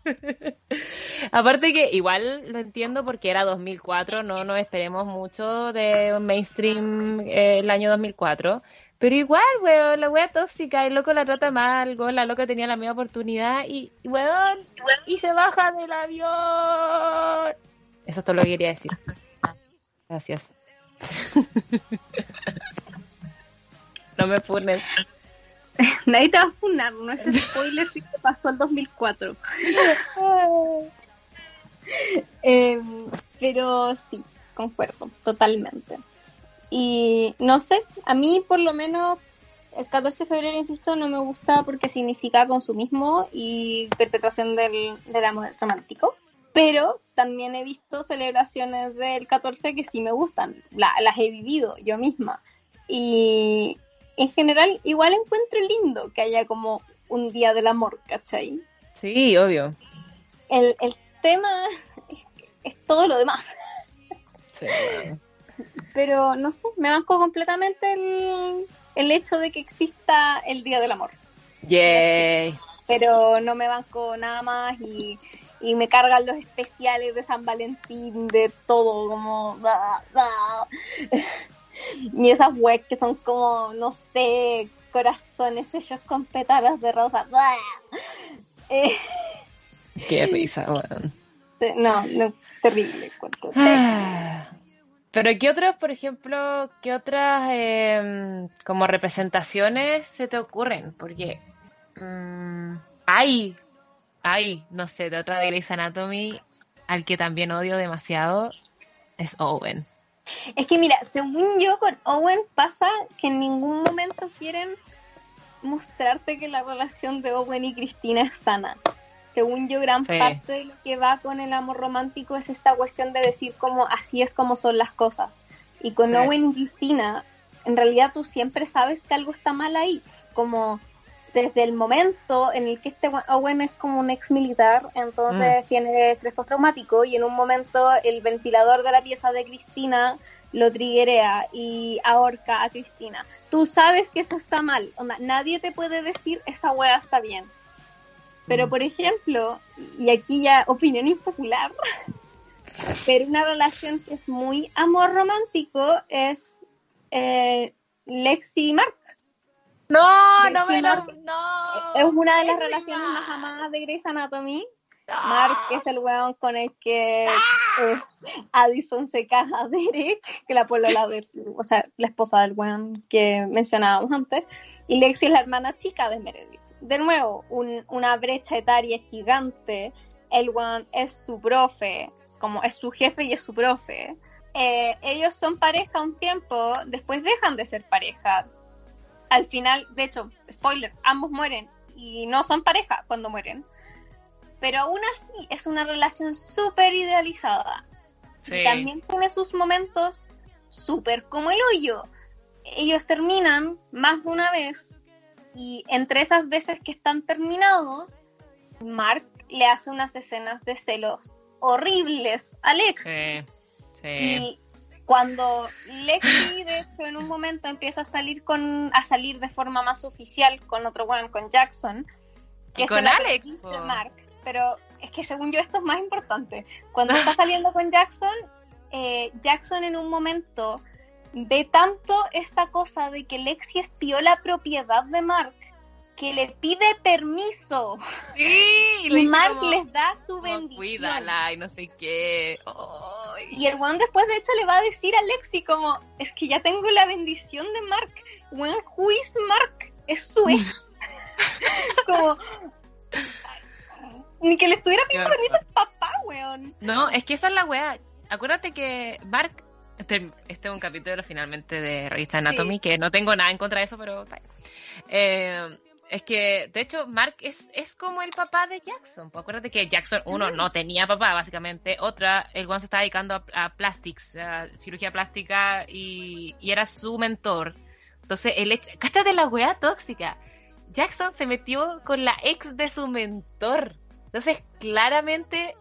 Aparte que igual lo entiendo porque era 2004, no nos esperemos mucho de un mainstream eh, el año 2004. Pero igual, weón, la wea tóxica, el loco la trata mal, la loca tenía la misma oportunidad y, weón, y se baja del avión. Eso es todo lo que quería decir. Gracias. no me funes. Nadie te va a funar, no es spoiler si te pasó el 2004. Em, pero sí, concuerdo, totalmente. Y no sé, a mí por lo menos el 14 de febrero, insisto, no me gusta porque significa consumismo y perpetuación del, del amor romántico. Pero también he visto celebraciones del 14 que sí me gustan, las he vivido yo misma. Y en general, igual encuentro lindo que haya como un día del amor, ¿cachai? Sí, obvio. El, el tema es, todo lo demás. Sí, Pero no sé, me banco completamente el, el hecho de que exista el Día del Amor. Yay. Pero no me banco nada más y, y me cargan los especiales de San Valentín, de todo, como... Ni esas webs que son como, no sé, corazones hechos con pétalas de rosa. Eh, Qué risa, weón. no, no, terrible. Ah. Pero ¿qué otros, por ejemplo, qué otras em, como representaciones se te ocurren? Porque mm, hay, hay, no sé, de otra de Grey's Anatomy al que también odio demasiado es Owen. Es que mira, según yo con Owen pasa que en ningún momento quieren mostrarte que la relación de Owen y Cristina es sana. Según yo, gran Sí. parte de lo que va con el amor romántico es esta cuestión de decir como así es como son las cosas. Y con Sí. Owen y Cristina, en realidad tú siempre sabes que algo está mal ahí. Como desde el momento en el que este we- Owen es como un ex militar, entonces tiene estrés postraumático y en un momento el ventilador de la pieza de Cristina lo triguea y ahorca a Cristina. Tú sabes que eso está mal, onda, nadie te puede decir esa wea está bien. Pero Mm. por ejemplo, y aquí ya opinión impopular, pero una relación que es muy amor romántico es eh, Lexi y Mark. No, no me lo- no. es una de las relaciones más amadas de Grey's Anatomy. Mark es el weón con el que eh, Addison se caja a Derek, que la polola de, o sea, la esposa del weón que mencionábamos antes, y Lexi es la hermana chica de Meredith. De nuevo, un- una brecha etaria gigante. El weón es su profe, como es su jefe y es su profe. Eh, ellos son pareja un tiempo, después dejan de ser pareja. Al final, de hecho, spoiler, ambos mueren y no son pareja cuando mueren. Pero aún así es una relación súper idealizada. Sí. Y también tiene sus momentos súper como el hoyo. Ellos terminan más de una vez y entre esas veces que están terminados, Mark le hace unas escenas de celos horribles a Alex. Sí, sí. Y cuando Lexi, de hecho, en un momento empieza a salir con a salir de forma más oficial con otro weón, con Jackson, Y se con Alex. Mark, pero es que según yo esto es más importante. Cuando está saliendo con Jackson, eh, Jackson en un momento ve tanto esta cosa de que Lexi espió la propiedad de Mark que le pide permiso Sí, y dice Mark como, les da su bendición. cuídala y no sé qué. Ay. Y el weón después de hecho le va a decir a Lexi como, es que ya tengo la bendición de Mark. Weón, who is Mark? Es su ex. como... Ni que le estuviera pidiendo permiso al papá, weón. No, es que esa es la weá. Acuérdate que Mark. Este, este es un capítulo finalmente de Revista Anatomy, Sí. que no tengo nada en contra de eso, pero. Eh, es que, de hecho, Mark es, es como el papá de Jackson. Pues acuérdate que Jackson, uno, no tenía papá, básicamente. Otra, el one se estaba dedicando a, a plastics, a cirugía plástica, y, y era su mentor. Entonces, el hecho. Cáchate la weá tóxica. Jackson se metió con la ex de su mentor. Entonces, claramente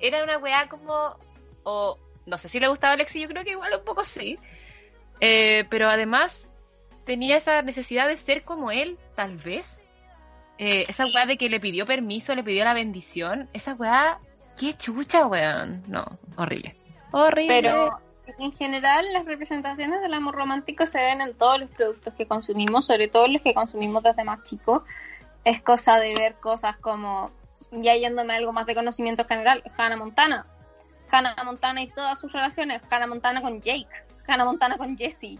era una weá como. O no sé si le gustaba a Alexi, yo creo que igual un poco sí. Eh, pero además tenía esa necesidad de ser como él, tal vez. Eh, esa weá de que le pidió permiso, le pidió la bendición. Esa weá, qué chucha, weón. No, horrible. Horrible. Pero en general las representaciones del amor romántico se ven en todos los productos que consumimos, sobre todo los que consumimos desde más chicos. Es cosa de ver cosas como, ya yéndome a algo más de conocimiento general, Hannah Montana. Hannah Montana y todas sus relaciones, Hannah Montana con Jake, Hannah Montana con Jesse.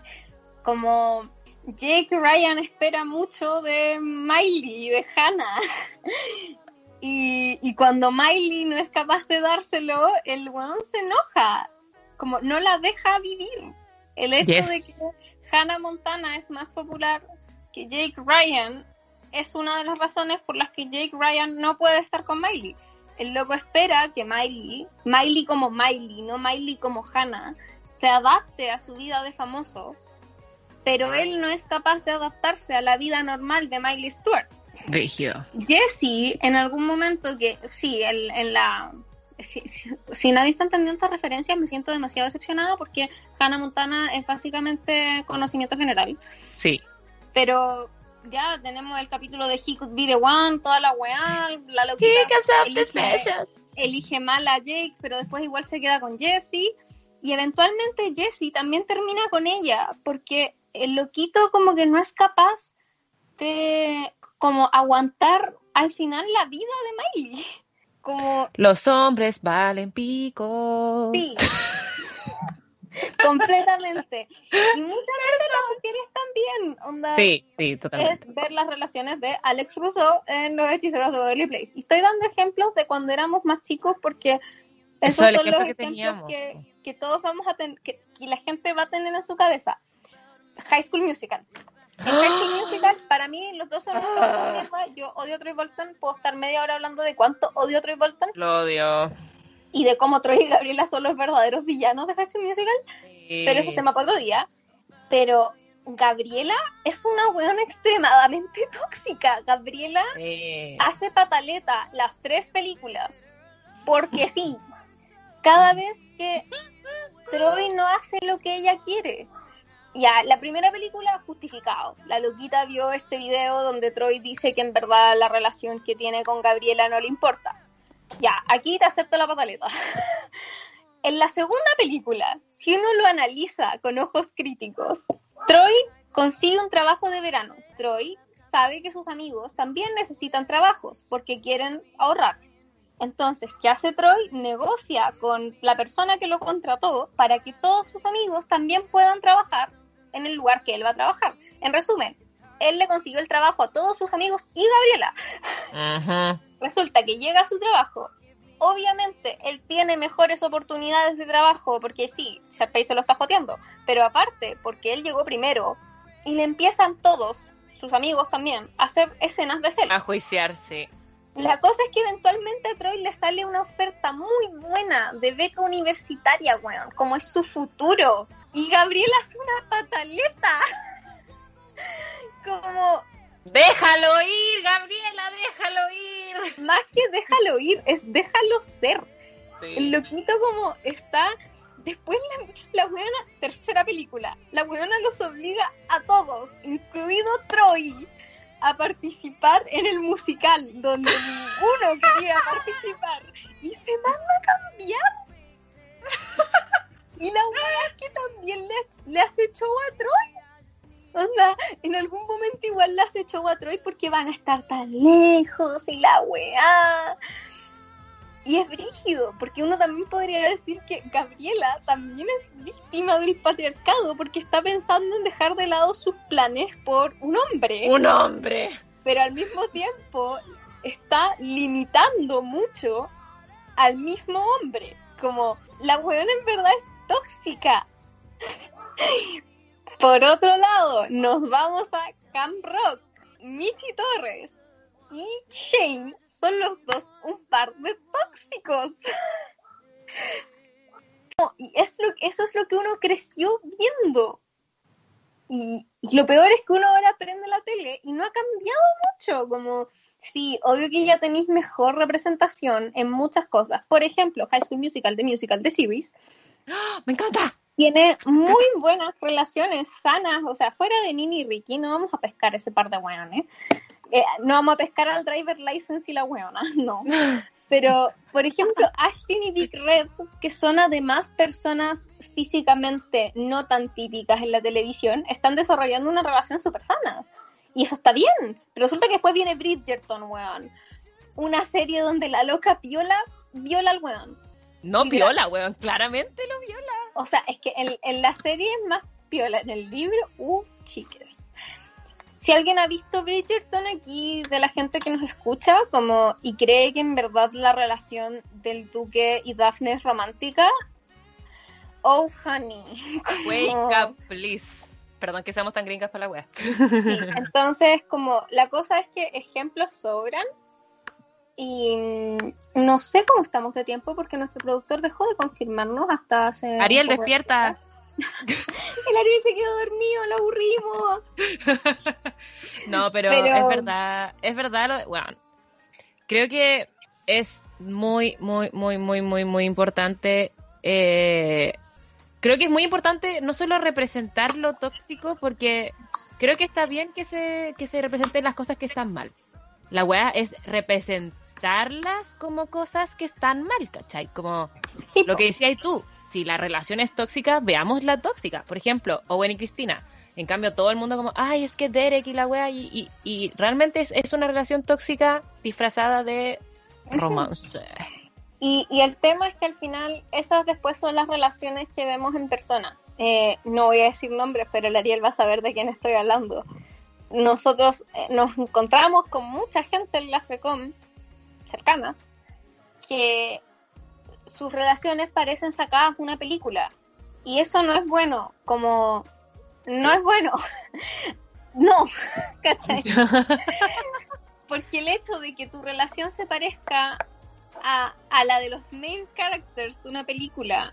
Como Jake Ryan espera mucho de Miley y de Hannah. Y, y cuando Miley no es capaz de dárselo, el weón se enoja. Como no la deja vivir. El hecho Yes. de que Hannah Montana es más popular que Jake Ryan es una de las razones por las que Jake Ryan no puede estar con Miley. El loco espera que Miley, Miley como Miley, no Miley como Hannah, se adapte a su vida de famoso, pero él no es capaz de adaptarse a la vida normal de Miley Stewart. Rígido. Jessie, en algún momento que, sí, en, en la... Si, si- si nadie está entendiendo estas referencias, me siento demasiado decepcionada porque Hannah Montana es básicamente conocimiento general. Sí. Pero ya tenemos el capítulo de He Could Be the One, toda la weá, la loquita elige, elige mal a Jake, pero después igual se queda con Jessie. Y eventualmente Jessie también termina con ella, porque el loquito como que no es capaz de como aguantar al final la vida de Miley. Como, Los hombres valen pico. sí. completamente. Y muchas veces las mujeres también, onda, Sí, sí, totalmente. es ver las relaciones de Alex Russo en Los Hechiceros de Waverly Place. Y estoy dando ejemplos de cuando éramos más chicos porque Eso esos es el son los ejemplo ejemplos que todos vamos a tener, que, que la gente va a tener en su cabeza. High School Musical. En High School Musical, para mí, los dos son una mierda. Yo odio a Troy Bolton. Puedo estar media hora hablando de cuánto odio a Troy Bolton Lo odio. y de cómo Troy y Gabriela son los verdaderos villanos de High School Musical pero ese tema para otro día. Pero Gabriela es una weona extremadamente tóxica. Gabriela Sí. hace pataleta las tres películas porque sí. Cada vez que Troy no hace lo que ella quiere. Ya, la primera película justificado. La loquita vio este video donde Troy dice que en verdad la relación que tiene con Gabriela no le importa. Ya, aquí te acepto la pataleta. En la segunda película, si uno lo analiza con ojos críticos, Troy consigue un trabajo de verano. Troy sabe que sus amigos también necesitan trabajos porque quieren ahorrar. Entonces, ¿qué hace Troy? Negocia con la persona que lo contrató para que todos sus amigos también puedan trabajar en el lugar que él va a trabajar. En resumen, él le consiguió el trabajo a todos sus amigos y Gabriela. Ujú. Resulta que llega a su trabajo. Obviamente, él tiene mejores oportunidades de trabajo porque sí, Sharpay se lo está joteando. Pero aparte, porque él llegó primero y le empiezan todos, sus amigos también, a hacer escenas de celos. A juiciarse. La cosa es que eventualmente a Troy le sale una oferta muy buena de beca universitaria, weón, como es su futuro. Y Gabriela hace una pataleta. como, Déjalo ir, Gabriela, déjalo ir. más que déjalo ir, es déjalo ser. El Sí. loquito como está... Después la, la weona, tercera película, la weona los obliga a todos, incluido Troy, a participar en el musical, donde ninguno quería participar. Y se manda a cambiar. y la weona es que también le, le hace show a Troy. Onda, en algún momento igual le hace show a Troy porque van a estar tan lejos y la weá. Y es brígido, porque uno también podría decir que Gabriela también es víctima del patriarcado, porque está pensando en dejar de lado sus planes por un hombre, Un hombre. pero al mismo tiempo está limitando mucho al mismo hombre. Como la weona en verdad es tóxica. Por otro lado, nos vamos a Camp Rock. Michi Torres y Shane son los dos un par de tóxicos. Y eso es lo que uno creció viendo. Y, y lo peor es que uno ahora prende la tele y no ha cambiado mucho. Como, sí, obvio que ya tenéis mejor representación en muchas cosas. Por ejemplo, High School Musical, The Musical, The Series, ¡Ah! Me encanta. tiene muy buenas relaciones sanas, o sea, fuera de Nini y Ricky, no vamos a pescar ese par de weones. Eh, no vamos a pescar al driver license y la weona, no. Pero, por ejemplo, Ashton y Big Red, que son además personas físicamente no tan típicas en la televisión, están desarrollando una relación súper sana. Y eso está bien. Pero resulta que después viene Bridgerton, weón. Una serie donde la loca viola, viola al weón. No viola, weón. Claramente lo viola. O sea, es que en, en la serie es más piola. En el libro, uh, chiques. si alguien ha visto Bridgerton aquí de la gente que nos escucha como y cree que en verdad la relación del duque y Daphne es romántica, oh honey. Wake up, please. Perdón que seamos tan gringas para la web. Sí, entonces como la cosa es que ejemplos sobran y mm, no sé cómo estamos de tiempo porque nuestro productor dejó de confirmarnos hasta hace... Ariel, despierta. El Ariel se quedó dormido, lo aburrimos. no, pero, es verdad, es verdad, bueno, creo que es muy, muy, muy, muy, muy, muy importante. Eh, creo que es muy importante no solo representar lo tóxico, porque creo que está bien que se, que se representen las cosas que están mal. La weá es representarlas como cosas que están mal, ¿cachai? Como lo que decías tú, si la relación es tóxica, veamos la tóxica. Por ejemplo, Owen y Cristina. En cambio, todo el mundo como, ay, es que Derek y la wea, y, y, realmente es, una relación tóxica disfrazada de romance. Y, y, el tema es que al final esas después son las relaciones que vemos en persona. Eh, no voy a decir nombres, pero el Ariel va a saber de quién estoy hablando. Nosotros eh, nos encontramos con mucha gente en la FECOM cercana que sus relaciones parecen sacadas de una película. Y eso no es bueno, como no es bueno. no, ¿cachai? Porque el hecho de que tu relación se parezca a, a la de los main characters de una película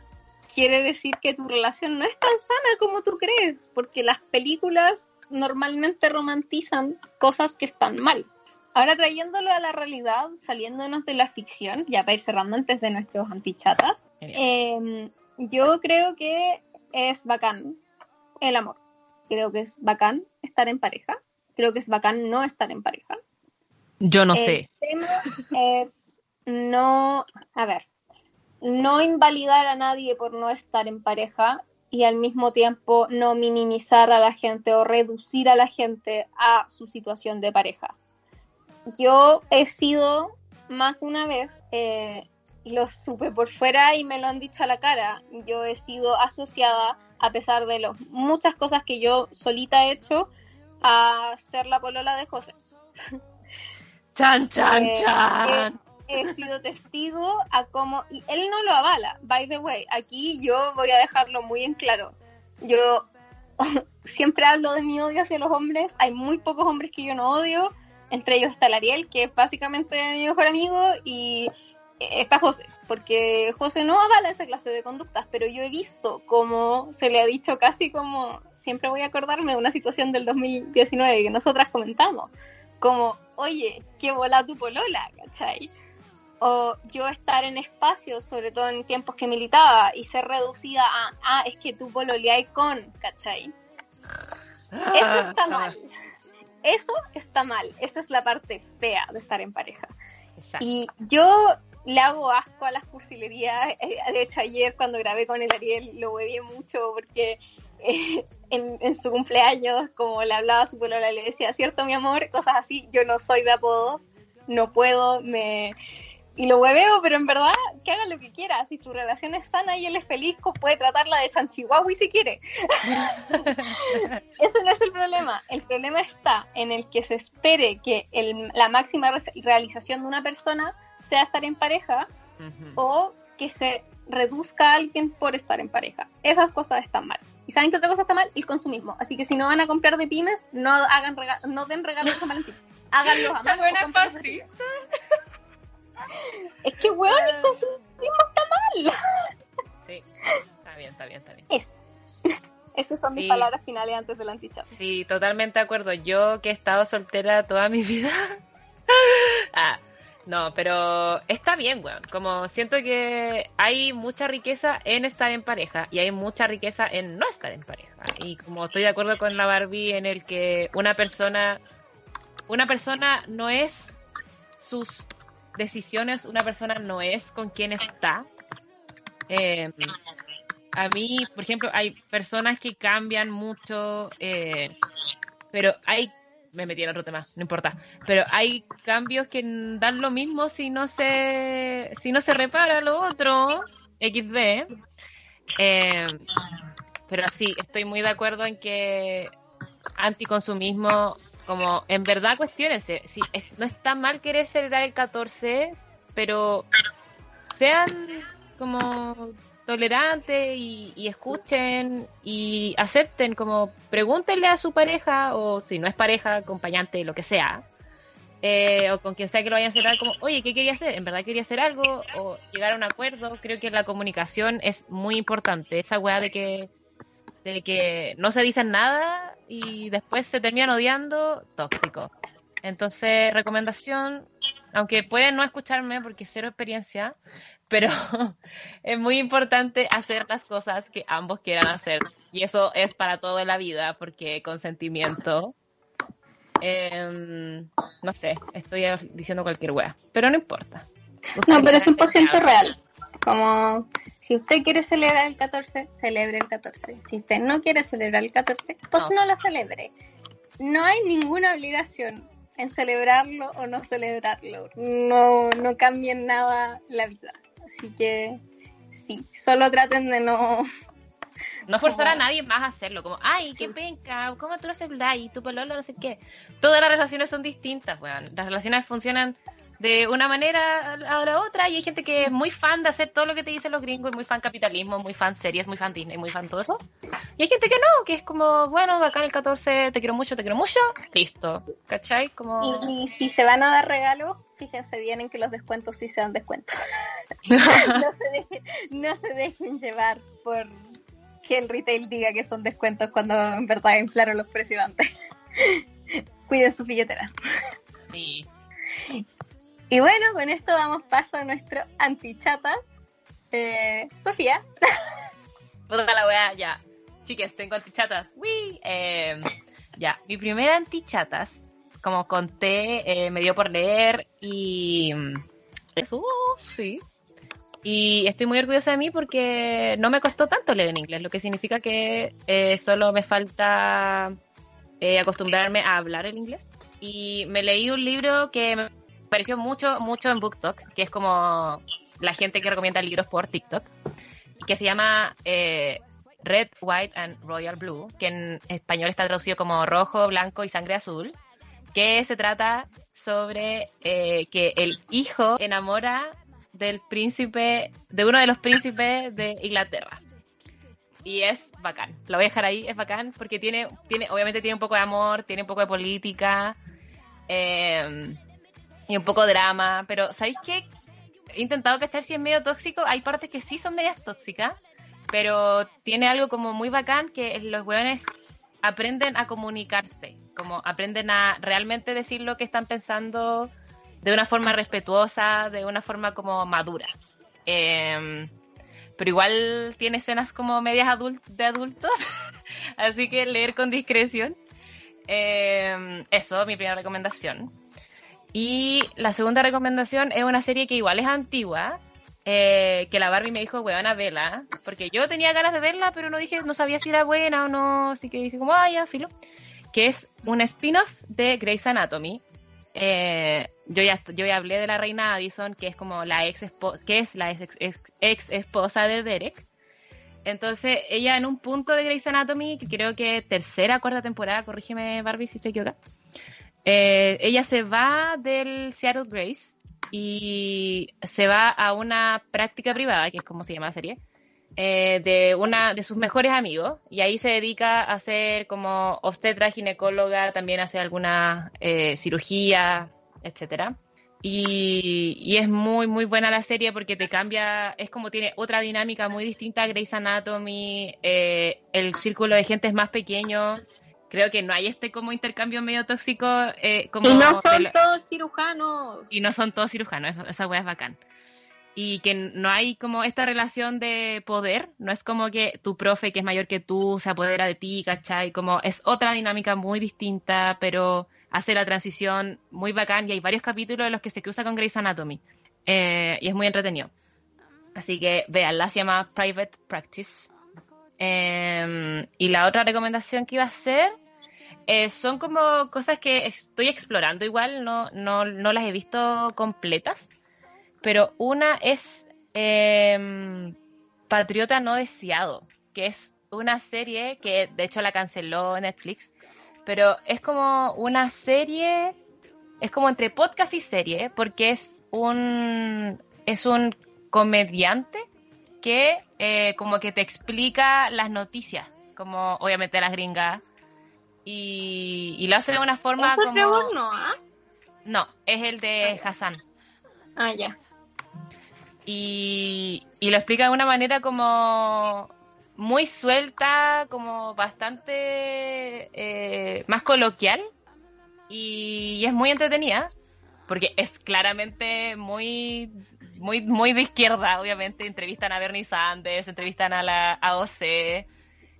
quiere decir que tu relación no es tan sana como tú crees, porque las películas normalmente romantizan cosas que están mal. Ahora trayéndolo a la realidad, saliéndonos de la ficción, ya para ir cerrando antes de nuestros antichatas, eh, yo creo que es bacán el amor. Creo que es bacán estar en pareja. Creo que es bacán no estar en pareja. Yo no sé. El tema es no, a ver, no invalidar a nadie por no estar en pareja y al mismo tiempo no minimizar a la gente o reducir a la gente a su situación de pareja yo he sido más de una vez, eh, lo supe por fuera y me lo han dicho a la cara, yo he sido asociada, a pesar de los, muchas cosas que yo solita he hecho, a ser la polola de José. Chan, chan, eh, chan. He, sido testigo a cómo, y él no lo avala, by the way, aquí yo voy a dejarlo muy en claro. Yo siempre hablo de mi odio hacia los hombres, hay muy pocos hombres que yo no odio, entre ellos está el Ariel, que es básicamente mi mejor amigo, y está José, porque José no avala esa clase de conductas, pero yo he visto como se le ha dicho casi como, siempre voy a acordarme de una situación del 2019 que nosotras comentamos, como, oye, qué bola tu polola, ¿cachai? O yo estar en espacios, sobre todo en tiempos que militaba, y ser reducida a, ah, es que tú pololeáis con, ¿cachai? Eso está mal. Eso está mal. Esa es la parte fea de estar en pareja. Y yo le hago asco a las cursilerías. Eh, de hecho, ayer cuando grabé con el Ariel lo hueví mucho porque eh, en, su cumpleaños, como le hablaba a su polola, le decía, cierto mi amor, cosas así. Yo no soy de apodos, no puedo, me y lo hueveo, pero en verdad que haga lo que quiera. Si su relación es sana y él es feliz, pues puede tratarla de San Chihuahua si quiere. Ese no es el problema. El problema está en el que se espere que el, la máxima realización de una persona sea estar en pareja o que se reduzca a alguien por estar en pareja. Esas cosas están mal. ¿Y saben qué otra cosa está mal? El consumismo. Así que si no van a comprar de pymes, no hagan no den regalos a Valentín. Háganlos a mano. buena es que, weón, el consumismo está mal. Sí, está bien, está bien, está bien. Eso. Esas son mis palabras finales antes del antichato. Sí, totalmente de acuerdo. Yo que he estado soltera toda mi vida. ah, no, pero está bien, weón. Como siento que hay mucha riqueza en estar en pareja y hay mucha riqueza en no estar en pareja. Y como estoy de acuerdo con la Barbie en el que una persona, una persona no es sus decisiones una persona no es con quien está. Eh, a mí, por ejemplo, hay personas que cambian mucho, eh, pero hay, me metí en otro tema, no importa, pero hay cambios que dan lo mismo si no se, si no se repara lo otro, XD. Eh, pero sí, estoy muy de acuerdo en que anticonsumismo como en verdad cuestionense. Si no está mal querer celebrar el 14, pero sean como tolerantes y, escuchen y acepten, como pregúntenle a su pareja o si no es pareja, acompañante, lo que sea, eh, o con quien sea que lo vayan a hacer, como, oye, ¿qué quería hacer? ¿En verdad quería hacer algo? O llegar a un acuerdo. Creo que la comunicación es muy importante. Esa weá de que, de que no se dicen nada y después se terminan odiando, tóxico. Entonces, recomendación, aunque pueden no escucharme porque cero experiencia, pero es muy importante hacer las cosas que ambos quieran hacer. Y eso es para toda la vida, porque consentimiento Em, no sé, estoy diciendo cualquier wea, pero no importa. no, pero es 100% real. Como si usted quiere celebrar el 14, celebre el 14. Si usted no quiere celebrar el 14, pues no, lo celebre. No hay ninguna obligación en celebrarlo o no celebrarlo. No, no cambien nada la vida. Así que sí, solo traten de no no forzar a nadie más a hacerlo, como, ay, qué penca, ¿cómo tú lo haces y tu pololo, no sé qué. Todas las relaciones son distintas, weón. Las relaciones funcionan de una manera a la otra y hay gente que es muy fan de hacer todo lo que te dicen los gringos, muy fan capitalismo, muy fan series, muy fan Disney, muy fan todo eso. Y hay gente que no, que es como, bueno, acá el 14 te quiero mucho, te quiero mucho, listo, ¿cachai? Como... Y, si se van a dar regalos, fíjense bien en que los descuentos sí sean descuentos. no, se dejen, no se dejen llevar por que el retail diga que son descuentos cuando en verdad inflaron los precios antes. Cuiden sus billeteras. Sí. Y bueno, con esto damos paso a nuestro antichatas. Eh, Sofía. La weá, ya. Chiques, tengo antichatas. Uy. Eh, ya, mi primera antichatas, como conté, eh, me dio por leer y... Eso, sí, y estoy muy orgullosa de mí porque no me costó tanto leer en inglés, lo que significa que eh, solo me falta eh, acostumbrarme a hablar el inglés. Y me leí un libro que pareció mucho, mucho en BookTok, que es como la gente que recomienda libros por TikTok, y que se llama eh, Red, White and Royal Blue, que en español está traducido como rojo, blanco y sangre azul, que se trata sobre que el hijo enamora del príncipe, de uno de los príncipes de Inglaterra. Y es bacán. Lo voy a dejar ahí, es bacán, porque tiene, tiene, obviamente tiene un poco de amor, tiene un poco de política, em, y un poco drama, pero ¿sabéis qué? He intentado cachar si es medio tóxico, hay partes que sí son medias tóxicas, pero tiene algo como muy bacán que los weones aprenden a comunicarse, como aprenden a realmente decir lo que están pensando de una forma respetuosa, de una forma como madura. Em, pero igual tiene escenas como medias de adultos, así que leer con discreción. Eh, eso, mi primera recomendación. Y la segunda recomendación es una serie que igual es antigua, eh, que la Barbie me dijo, a vela, porque yo tenía ganas de verla, pero no dije, no sabía si era buena o no, así que dije como, ah, filo, que es un spin-off de Grey's Anatomy, eh, yo ya yo ya hablé de la reina Addison, que es como la ex que es la ex, ex, esposa de Derek. Entonces, ella en un punto de Grey's Anatomy, que creo que tercera, cuarta temporada, corrígeme Barbie si estoy equivocada, eh, ella se va del Seattle Grace y se va a una práctica privada, que es como se llama la serie, eh, de una de sus mejores amigos y ahí se dedica a hacer como obstetra, ginecóloga, también hace alguna eh, cirugía, etcétera. Y, es muy, muy buena la serie porque te cambia, es como tiene otra dinámica muy distinta a Grey's Anatomy, eh, el círculo de gente es más pequeño, creo que no hay este como intercambio medio tóxico. como y no son todos cirujanos. Y no son todos cirujanos, esa wea es bacán y que no hay como esta relación de poder, no es como que tu profe que es mayor que tú se apodera de ti, ¿cachai? Como es otra dinámica muy distinta, pero hace la transición muy bacán y hay varios capítulos en los que se cruza con Grey's Anatomy eh, y es muy entretenido. Así que veanla, se llama Private Practice. Em, y la otra recomendación que iba a hacer eh, son como cosas que estoy explorando igual, no, no, no las he visto completas pero una es em, Patriota no deseado, que es una serie que de hecho la canceló Netflix, pero es como una serie, es como entre podcast y serie, porque es un, es un comediante que eh, como que te explica las noticias, como obviamente las gringas, y, y lo hace de una forma ¿Este como... Trevor no, ah? No, es el de Hassan. Ah, ya. Y, y lo explica de una manera como muy suelta, como bastante eh, más coloquial y, y es muy entretenida porque es claramente muy muy muy de izquierda, obviamente entrevistan a Bernie Sanders, entrevistan a la AOC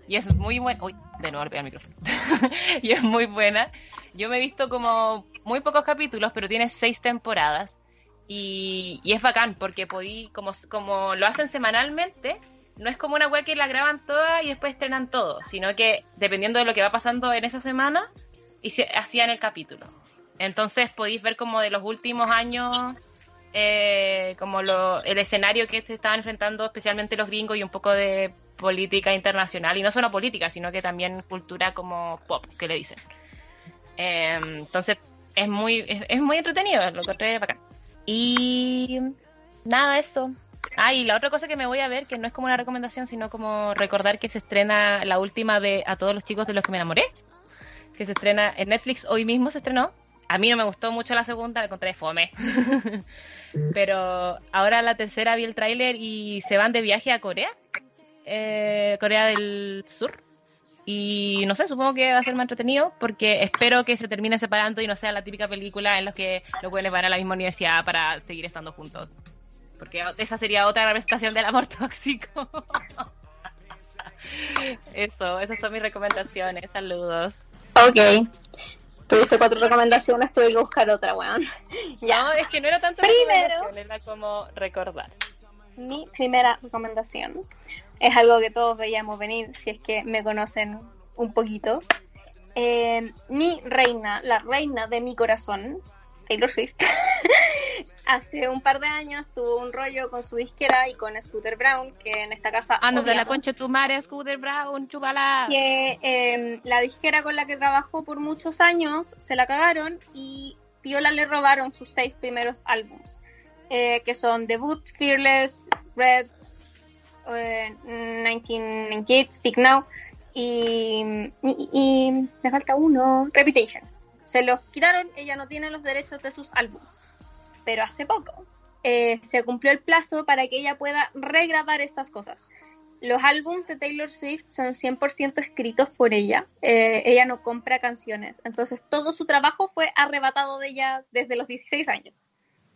y es muy buena. Uy, de nuevo el micrófono. y es muy buena. Yo me he visto como muy pocos capítulos, pero tiene seis temporadas. Y, y es bacán, porque podí, como, como lo hacen semanalmente, no es como una web que la graban toda y después estrenan todo, sino que dependiendo de lo que va pasando en esa semana, hacían el capítulo. Entonces podéis ver como de los últimos años, eh, como lo, el escenario que se estaban enfrentando, especialmente los gringos, y un poco de política internacional, y no solo política, sino que también cultura como pop, que le dicen. Eh, entonces es muy, es, muy entretenido, lo encontré bacán. Y nada, eso. Ah, y la otra cosa que me voy a ver, que no es como una recomendación, sino como recordar que se estrena la última de A todos los chicos de los que me enamoré, que se estrena en Netflix, hoy mismo se estrenó. A mí no me gustó mucho la segunda, la encontré fome. Pero ahora la tercera vi el tráiler y se van de viaje a Corea, eh, Corea del Sur. Y no sé, supongo que va a ser más entretenido porque espero que se termine separando y no sea la típica película en la que los buenos van a la misma universidad para seguir estando juntos. Porque esa sería otra representación del amor tóxico. Eso, esas son mis recomendaciones. Saludos. Ok. Tuviste cuatro recomendaciones, tuve que buscar otra, weón. Ya. No, es que no era tanto Primero, era como recordar. Mi primera recomendación es algo que todos veíamos venir, si es que me conocen un poquito. Eh, mi reina, la reina de mi corazón, Taylor Swift, hace un par de años tuvo un rollo con su disquera y con Scooter Brown, que en esta casa... Ah, no, de la concha tu madre, Scooter Brown, chupala. Que eh, la disquera con la que trabajó por muchos años se la cagaron y Viola le robaron sus seis primeros álbums, eh, que son Debut, Fearless, Red, eh, 1998, Speak Now y, y, y me falta uno, Reputation. Se los quitaron, ella no tiene los derechos de sus álbumes pero hace poco eh, se cumplió el plazo para que ella pueda regrabar estas cosas. Los álbumes de Taylor Swift son 100% escritos por ella. Eh, ella no compra canciones. Entonces todo su trabajo fue arrebatado de ella desde los 16 años.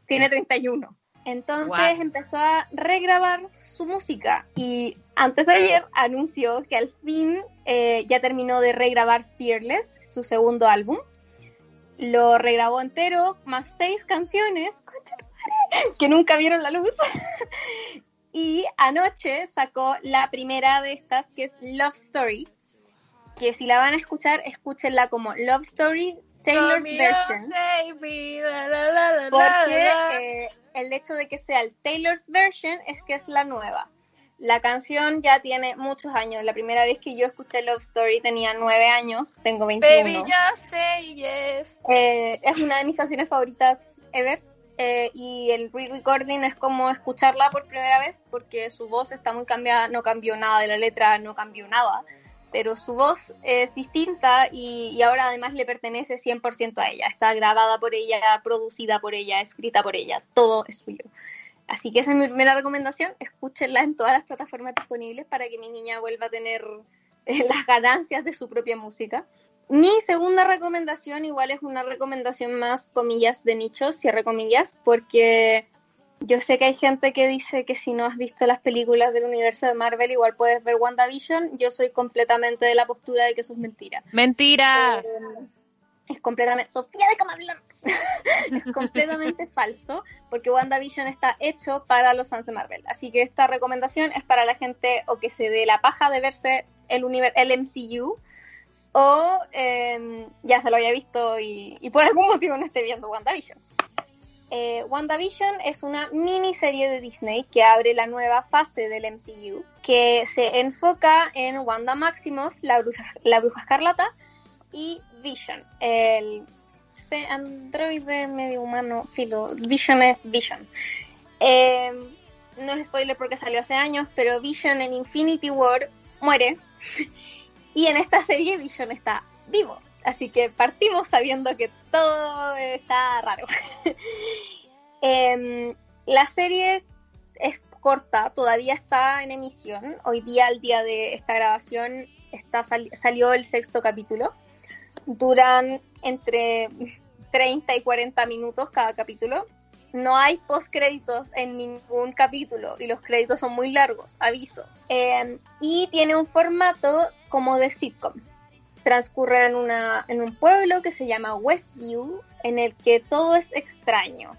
Tiene 31. Entonces wow. empezó a regrabar su música y antes de ayer anunció que al fin eh, ya terminó de regrabar Fearless, su segundo álbum lo regrabó entero, más seis canciones, que nunca vieron la luz. y anoche sacó la primera de estas, que es Love Story, que si la van a escuchar, escúchenla como Love Story Taylor's version. Porque eh, el hecho de que sea el Taylor's version es que es la nueva. La canción ya tiene muchos años. La primera vez que yo escuché Love Story tenía nueve años, tengo 21. Baby, just say yes. Eh, es una de mis canciones favoritas ever. Eh, y el re-recording es como escucharla por primera vez porque su voz está muy cambiada, no cambió nada de la letra, no cambió nada, pero su voz es distinta y, y ahora además le pertenece 100% a ella. Está grabada por ella, producida por ella, escrita por ella, todo es suyo. Así que esa es mi primera recomendación, escúchenla en todas las plataformas disponibles para que mi niña vuelva a tener eh, las ganancias de su propia música. Mi segunda recomendación igual es una recomendación más, comillas, de nicho, cierre comillas, porque yo sé que hay gente que dice que si no has visto las películas del universo de Marvel, igual puedes ver WandaVision. Yo soy completamente de la postura de que eso es mentira. ¡Mentira! Eh, es completamente... Sofía, déjame hablar. es completamente falso porque WandaVision está hecho para los fans de Marvel. Así que esta recomendación es para la gente o que se dé la paja de verse el, el MCU o eh, ya se lo haya visto y, y, por algún motivo no esté viendo WandaVision. Eh, WandaVision es una miniserie de Disney que abre la nueva fase del MCU que se enfoca en Wanda Maximoff, la bruja, la bruja escarlata, y Vision, el androide medio humano, filo, Vision es Vision. Eh, no es spoiler porque salió hace años, pero Vision en Infinity War muere y en esta serie Vision está vivo. Así que partimos sabiendo que todo está raro. Em, la serie es corta, todavía está en emisión. Hoy día, al día de esta grabación, está salió el sexto capítulo. Duran entre 30 y 40 minutos cada capítulo. No hay postcréditos en ningún capítulo y los créditos son muy largos, aviso. Em, y tiene un formato como de sitcom. Transcurre en, una, en un pueblo que se llama Westview, en el que todo es extraño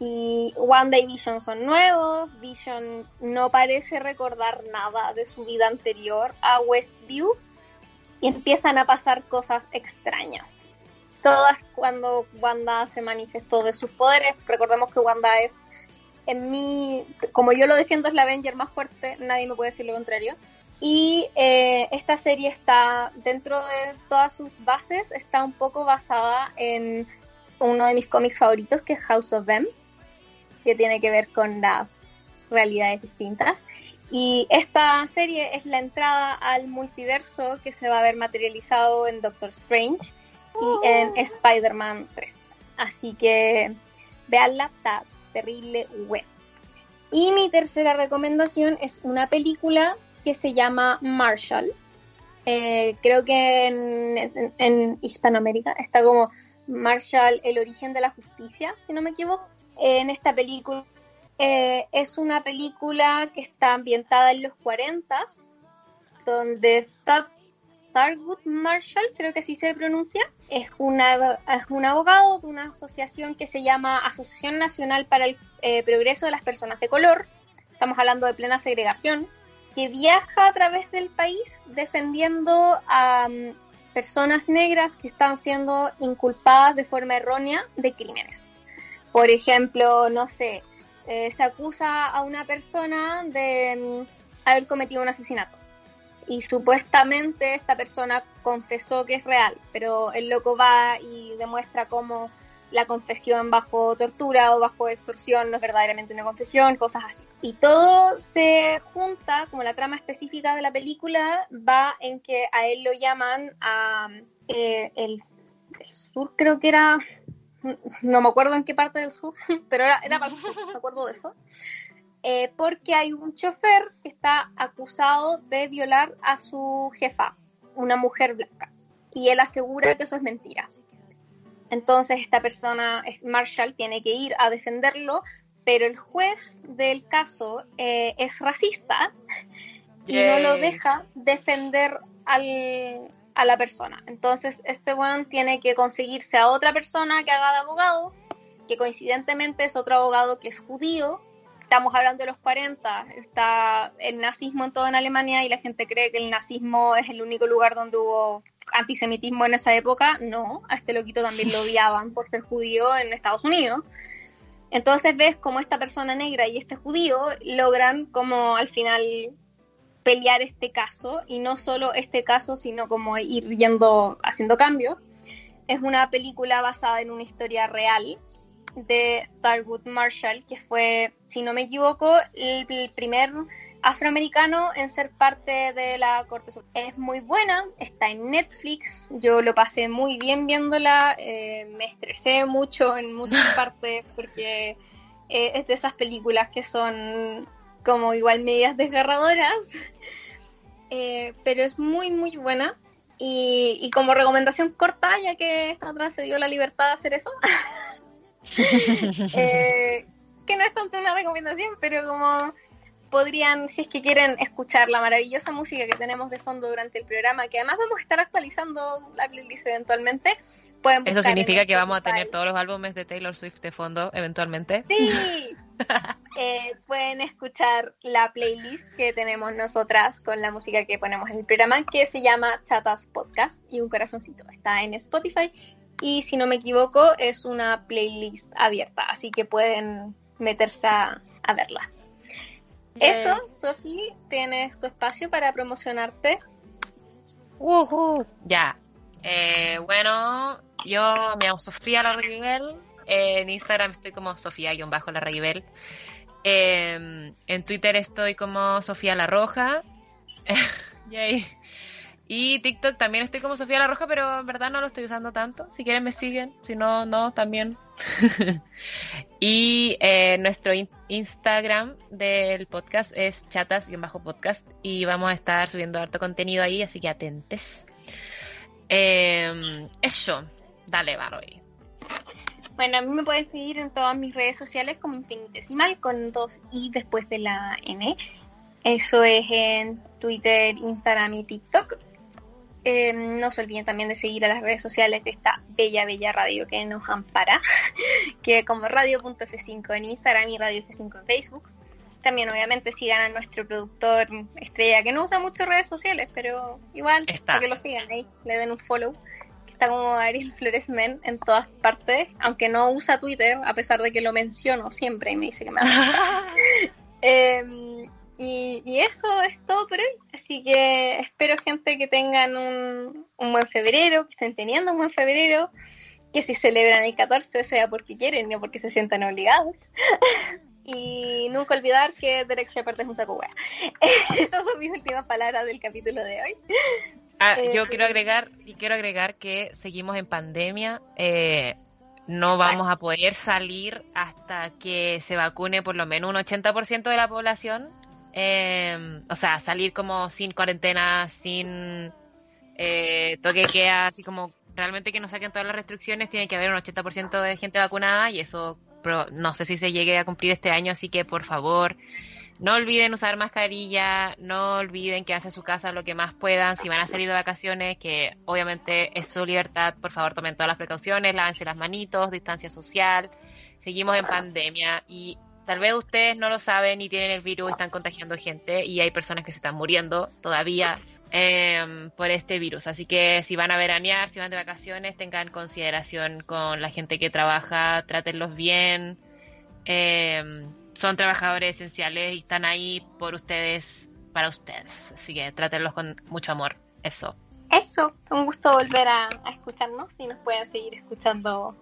y One Day Vision son nuevos, Vision no parece recordar nada de su vida anterior a Westview y empiezan a pasar cosas extrañas. Todas cuando Wanda se manifestó de sus poderes, recordemos que Wanda es en mí, como yo lo defiendo, es la Avenger más fuerte, nadie me puede decir lo contrario. Y eh, esta serie está, dentro de todas sus bases, está un poco basada en uno de mis cómics favoritos, que es House of M que tiene que ver con las realidades distintas. Y esta serie es la entrada al multiverso que se va a ver materializado en Doctor Strange y en oh. Spider-Man 3. Así que veanla, está terrible web. Y mi tercera recomendación es una película que se llama Marshall. Eh, creo que en, en Hispanoamérica está como Marshall, el origen de la justicia, si no me equivoco en esta película. Eh, es una película que está ambientada en los 40, donde está Starwood Marshall, creo que así se pronuncia, es, una, un abogado de una asociación que se llama Asociación Nacional para el eh, Progreso de las Personas de Color, estamos hablando de plena segregación, que viaja a través del país defendiendo a mm, personas negras que están siendo inculpadas de forma errónea de crímenes. Por ejemplo, no sé, eh, se acusa a una persona de mm, haber cometido un asesinato y supuestamente esta persona confesó que es real, pero el loco va y demuestra cómo la confesión bajo tortura o bajo extorsión no es verdaderamente una confesión, cosas así. Y todo se junta, como la trama específica de la película va en que a él lo llaman a eh, el sur, creo que era no me acuerdo en qué parte del sur, pero era, era para el sur, me acuerdo de eso, eh, porque hay un chofer que está acusado de violar a su jefa, una mujer blanca, y él asegura que eso es mentira. Entonces esta persona, Marshall, tiene que ir a defenderlo, pero el juez del caso eh, es racista y no lo deja defender al, a la persona. Entonces, este weón tiene que conseguirse a otra persona que haga de abogado, que coincidentemente es otro abogado que es judío. Estamos hablando de los 40, está el nazismo en toda en Alemania y la gente cree que el nazismo es el único lugar donde hubo antisemitismo en esa época. No, a este loquito también lo odiaban por ser judío en Estados Unidos. Entonces ves como esta persona negra y este judío logran como al final pelear este caso y no solo este caso, sino como ir yendo haciendo cambios. Es una película basada en una historia real de Thurgood Marshall, que fue, si no me equivoco, el, primer afroamericano en ser parte de la Corte Suprema. Es muy buena, está en Netflix, yo lo pasé muy bien viéndola, eh, me estresé mucho en muchas partes porque eh, es de esas películas que son como igual medias desgarradoras, eh, pero es muy, muy buena. Y, como recomendación corta, ya que esta otra se dio la libertad de hacer eso, eh, que no es tanto una recomendación, pero como podrían, si es que quieren escuchar la maravillosa música que tenemos de fondo durante el programa, que además vamos a estar actualizando la playlist eventualmente, eso significa que vamos a tener todos los álbumes de Taylor Swift de fondo eventualmente. Sí. Eh, pueden escuchar la playlist que tenemos nosotras con la música que ponemos en el programa que se llama Chatas Podcast y un corazoncito. Está en Spotify y si no me equivoco es una playlist abierta, así que pueden meterse a, verla. Eso, Sofi, tienes tu espacio para promocionarte. Uh Ya, Eh, bueno, yo me llamo Sofía Larraguibel. en Instagram estoy como Sofía-Larraguibel. Eh, en Twitter estoy como Sofía La Roja. Yay. Y TikTok también estoy como Sofía La Roja, pero en verdad no lo estoy usando tanto. Si quieren me siguen, si no, no, también. y eh, nuestro Instagram del podcast es chatas-podcast y vamos a estar subiendo harto contenido ahí, así que atentes. Eh, eso, dale, Barroy. Bueno, a mí me pueden seguir en todas mis redes sociales como infinitesimal con dos i después de la n. Eso es en Twitter, Instagram y TikTok. Eh, no se olviden también de seguir a las redes sociales de esta bella, bella radio que nos ampara, que como radio.f5 en Instagram y radio F5 en Facebook. También obviamente sigan a nuestro productor estrella, que no usa mucho redes sociales, pero igual, para que lo sigan ahí, le den un follow. Está como Ariel Flores Men en todas partes, aunque no usa Twitter, a pesar de que lo menciono siempre y me dice que me eh, y, eso es todo por hoy. Así que espero, gente, que tengan un, buen febrero, que estén teniendo un buen febrero, que si celebran el 14 sea porque quieren, no porque se sientan obligados. y nunca olvidar que Derek Shepard es un saco wea. Esas son mis últimas palabras del capítulo de hoy. Ah, eh, yo quiero agregar, y quiero agregar que seguimos en pandemia. Eh, no vamos a poder salir hasta que se vacune por lo menos un 80% de la población eh, o sea, salir como sin cuarentena, sin eh, toque queda, así como realmente que no saquen todas las restricciones, tiene que haber un 80% de gente vacunada y eso no sé si se llegue a cumplir este año, así que por favor, no olviden usar mascarilla, no olviden quedarse en su casa lo que más puedan, si van a salir de vacaciones, que obviamente es su libertad, por favor tomen todas las precauciones, lávense las manitos, distancia social, seguimos en pandemia y Tal vez ustedes no lo saben y tienen el virus están contagiando gente y hay personas que se están muriendo todavía em, por este virus. Así que si van a veranear, si van de vacaciones, tengan consideración con la gente que trabaja, trátenlos bien. Em, son trabajadores esenciales y están ahí por ustedes, para ustedes. Así que trátenlos con mucho amor. Eso. Eso, un gusto volver a, a escucharnos y nos pueden seguir escuchando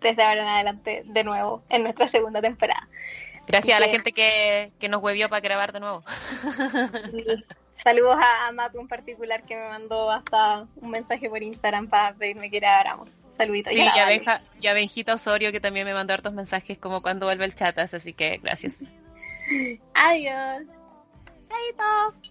desde ahora en adelante de nuevo en nuestra segunda temporada. Gracias a la gente que, que nos huevió para grabar de nuevo. Saludos a, Matu en particular que me mandó hasta un mensaje por Instagram para pedirme que grabáramos. Saluditos. Sí, ya, Benja, ya Benjita Osorio que también me mandó hartos mensajes como cuando vuelve el chat, así que gracias. Adiós. Chaito.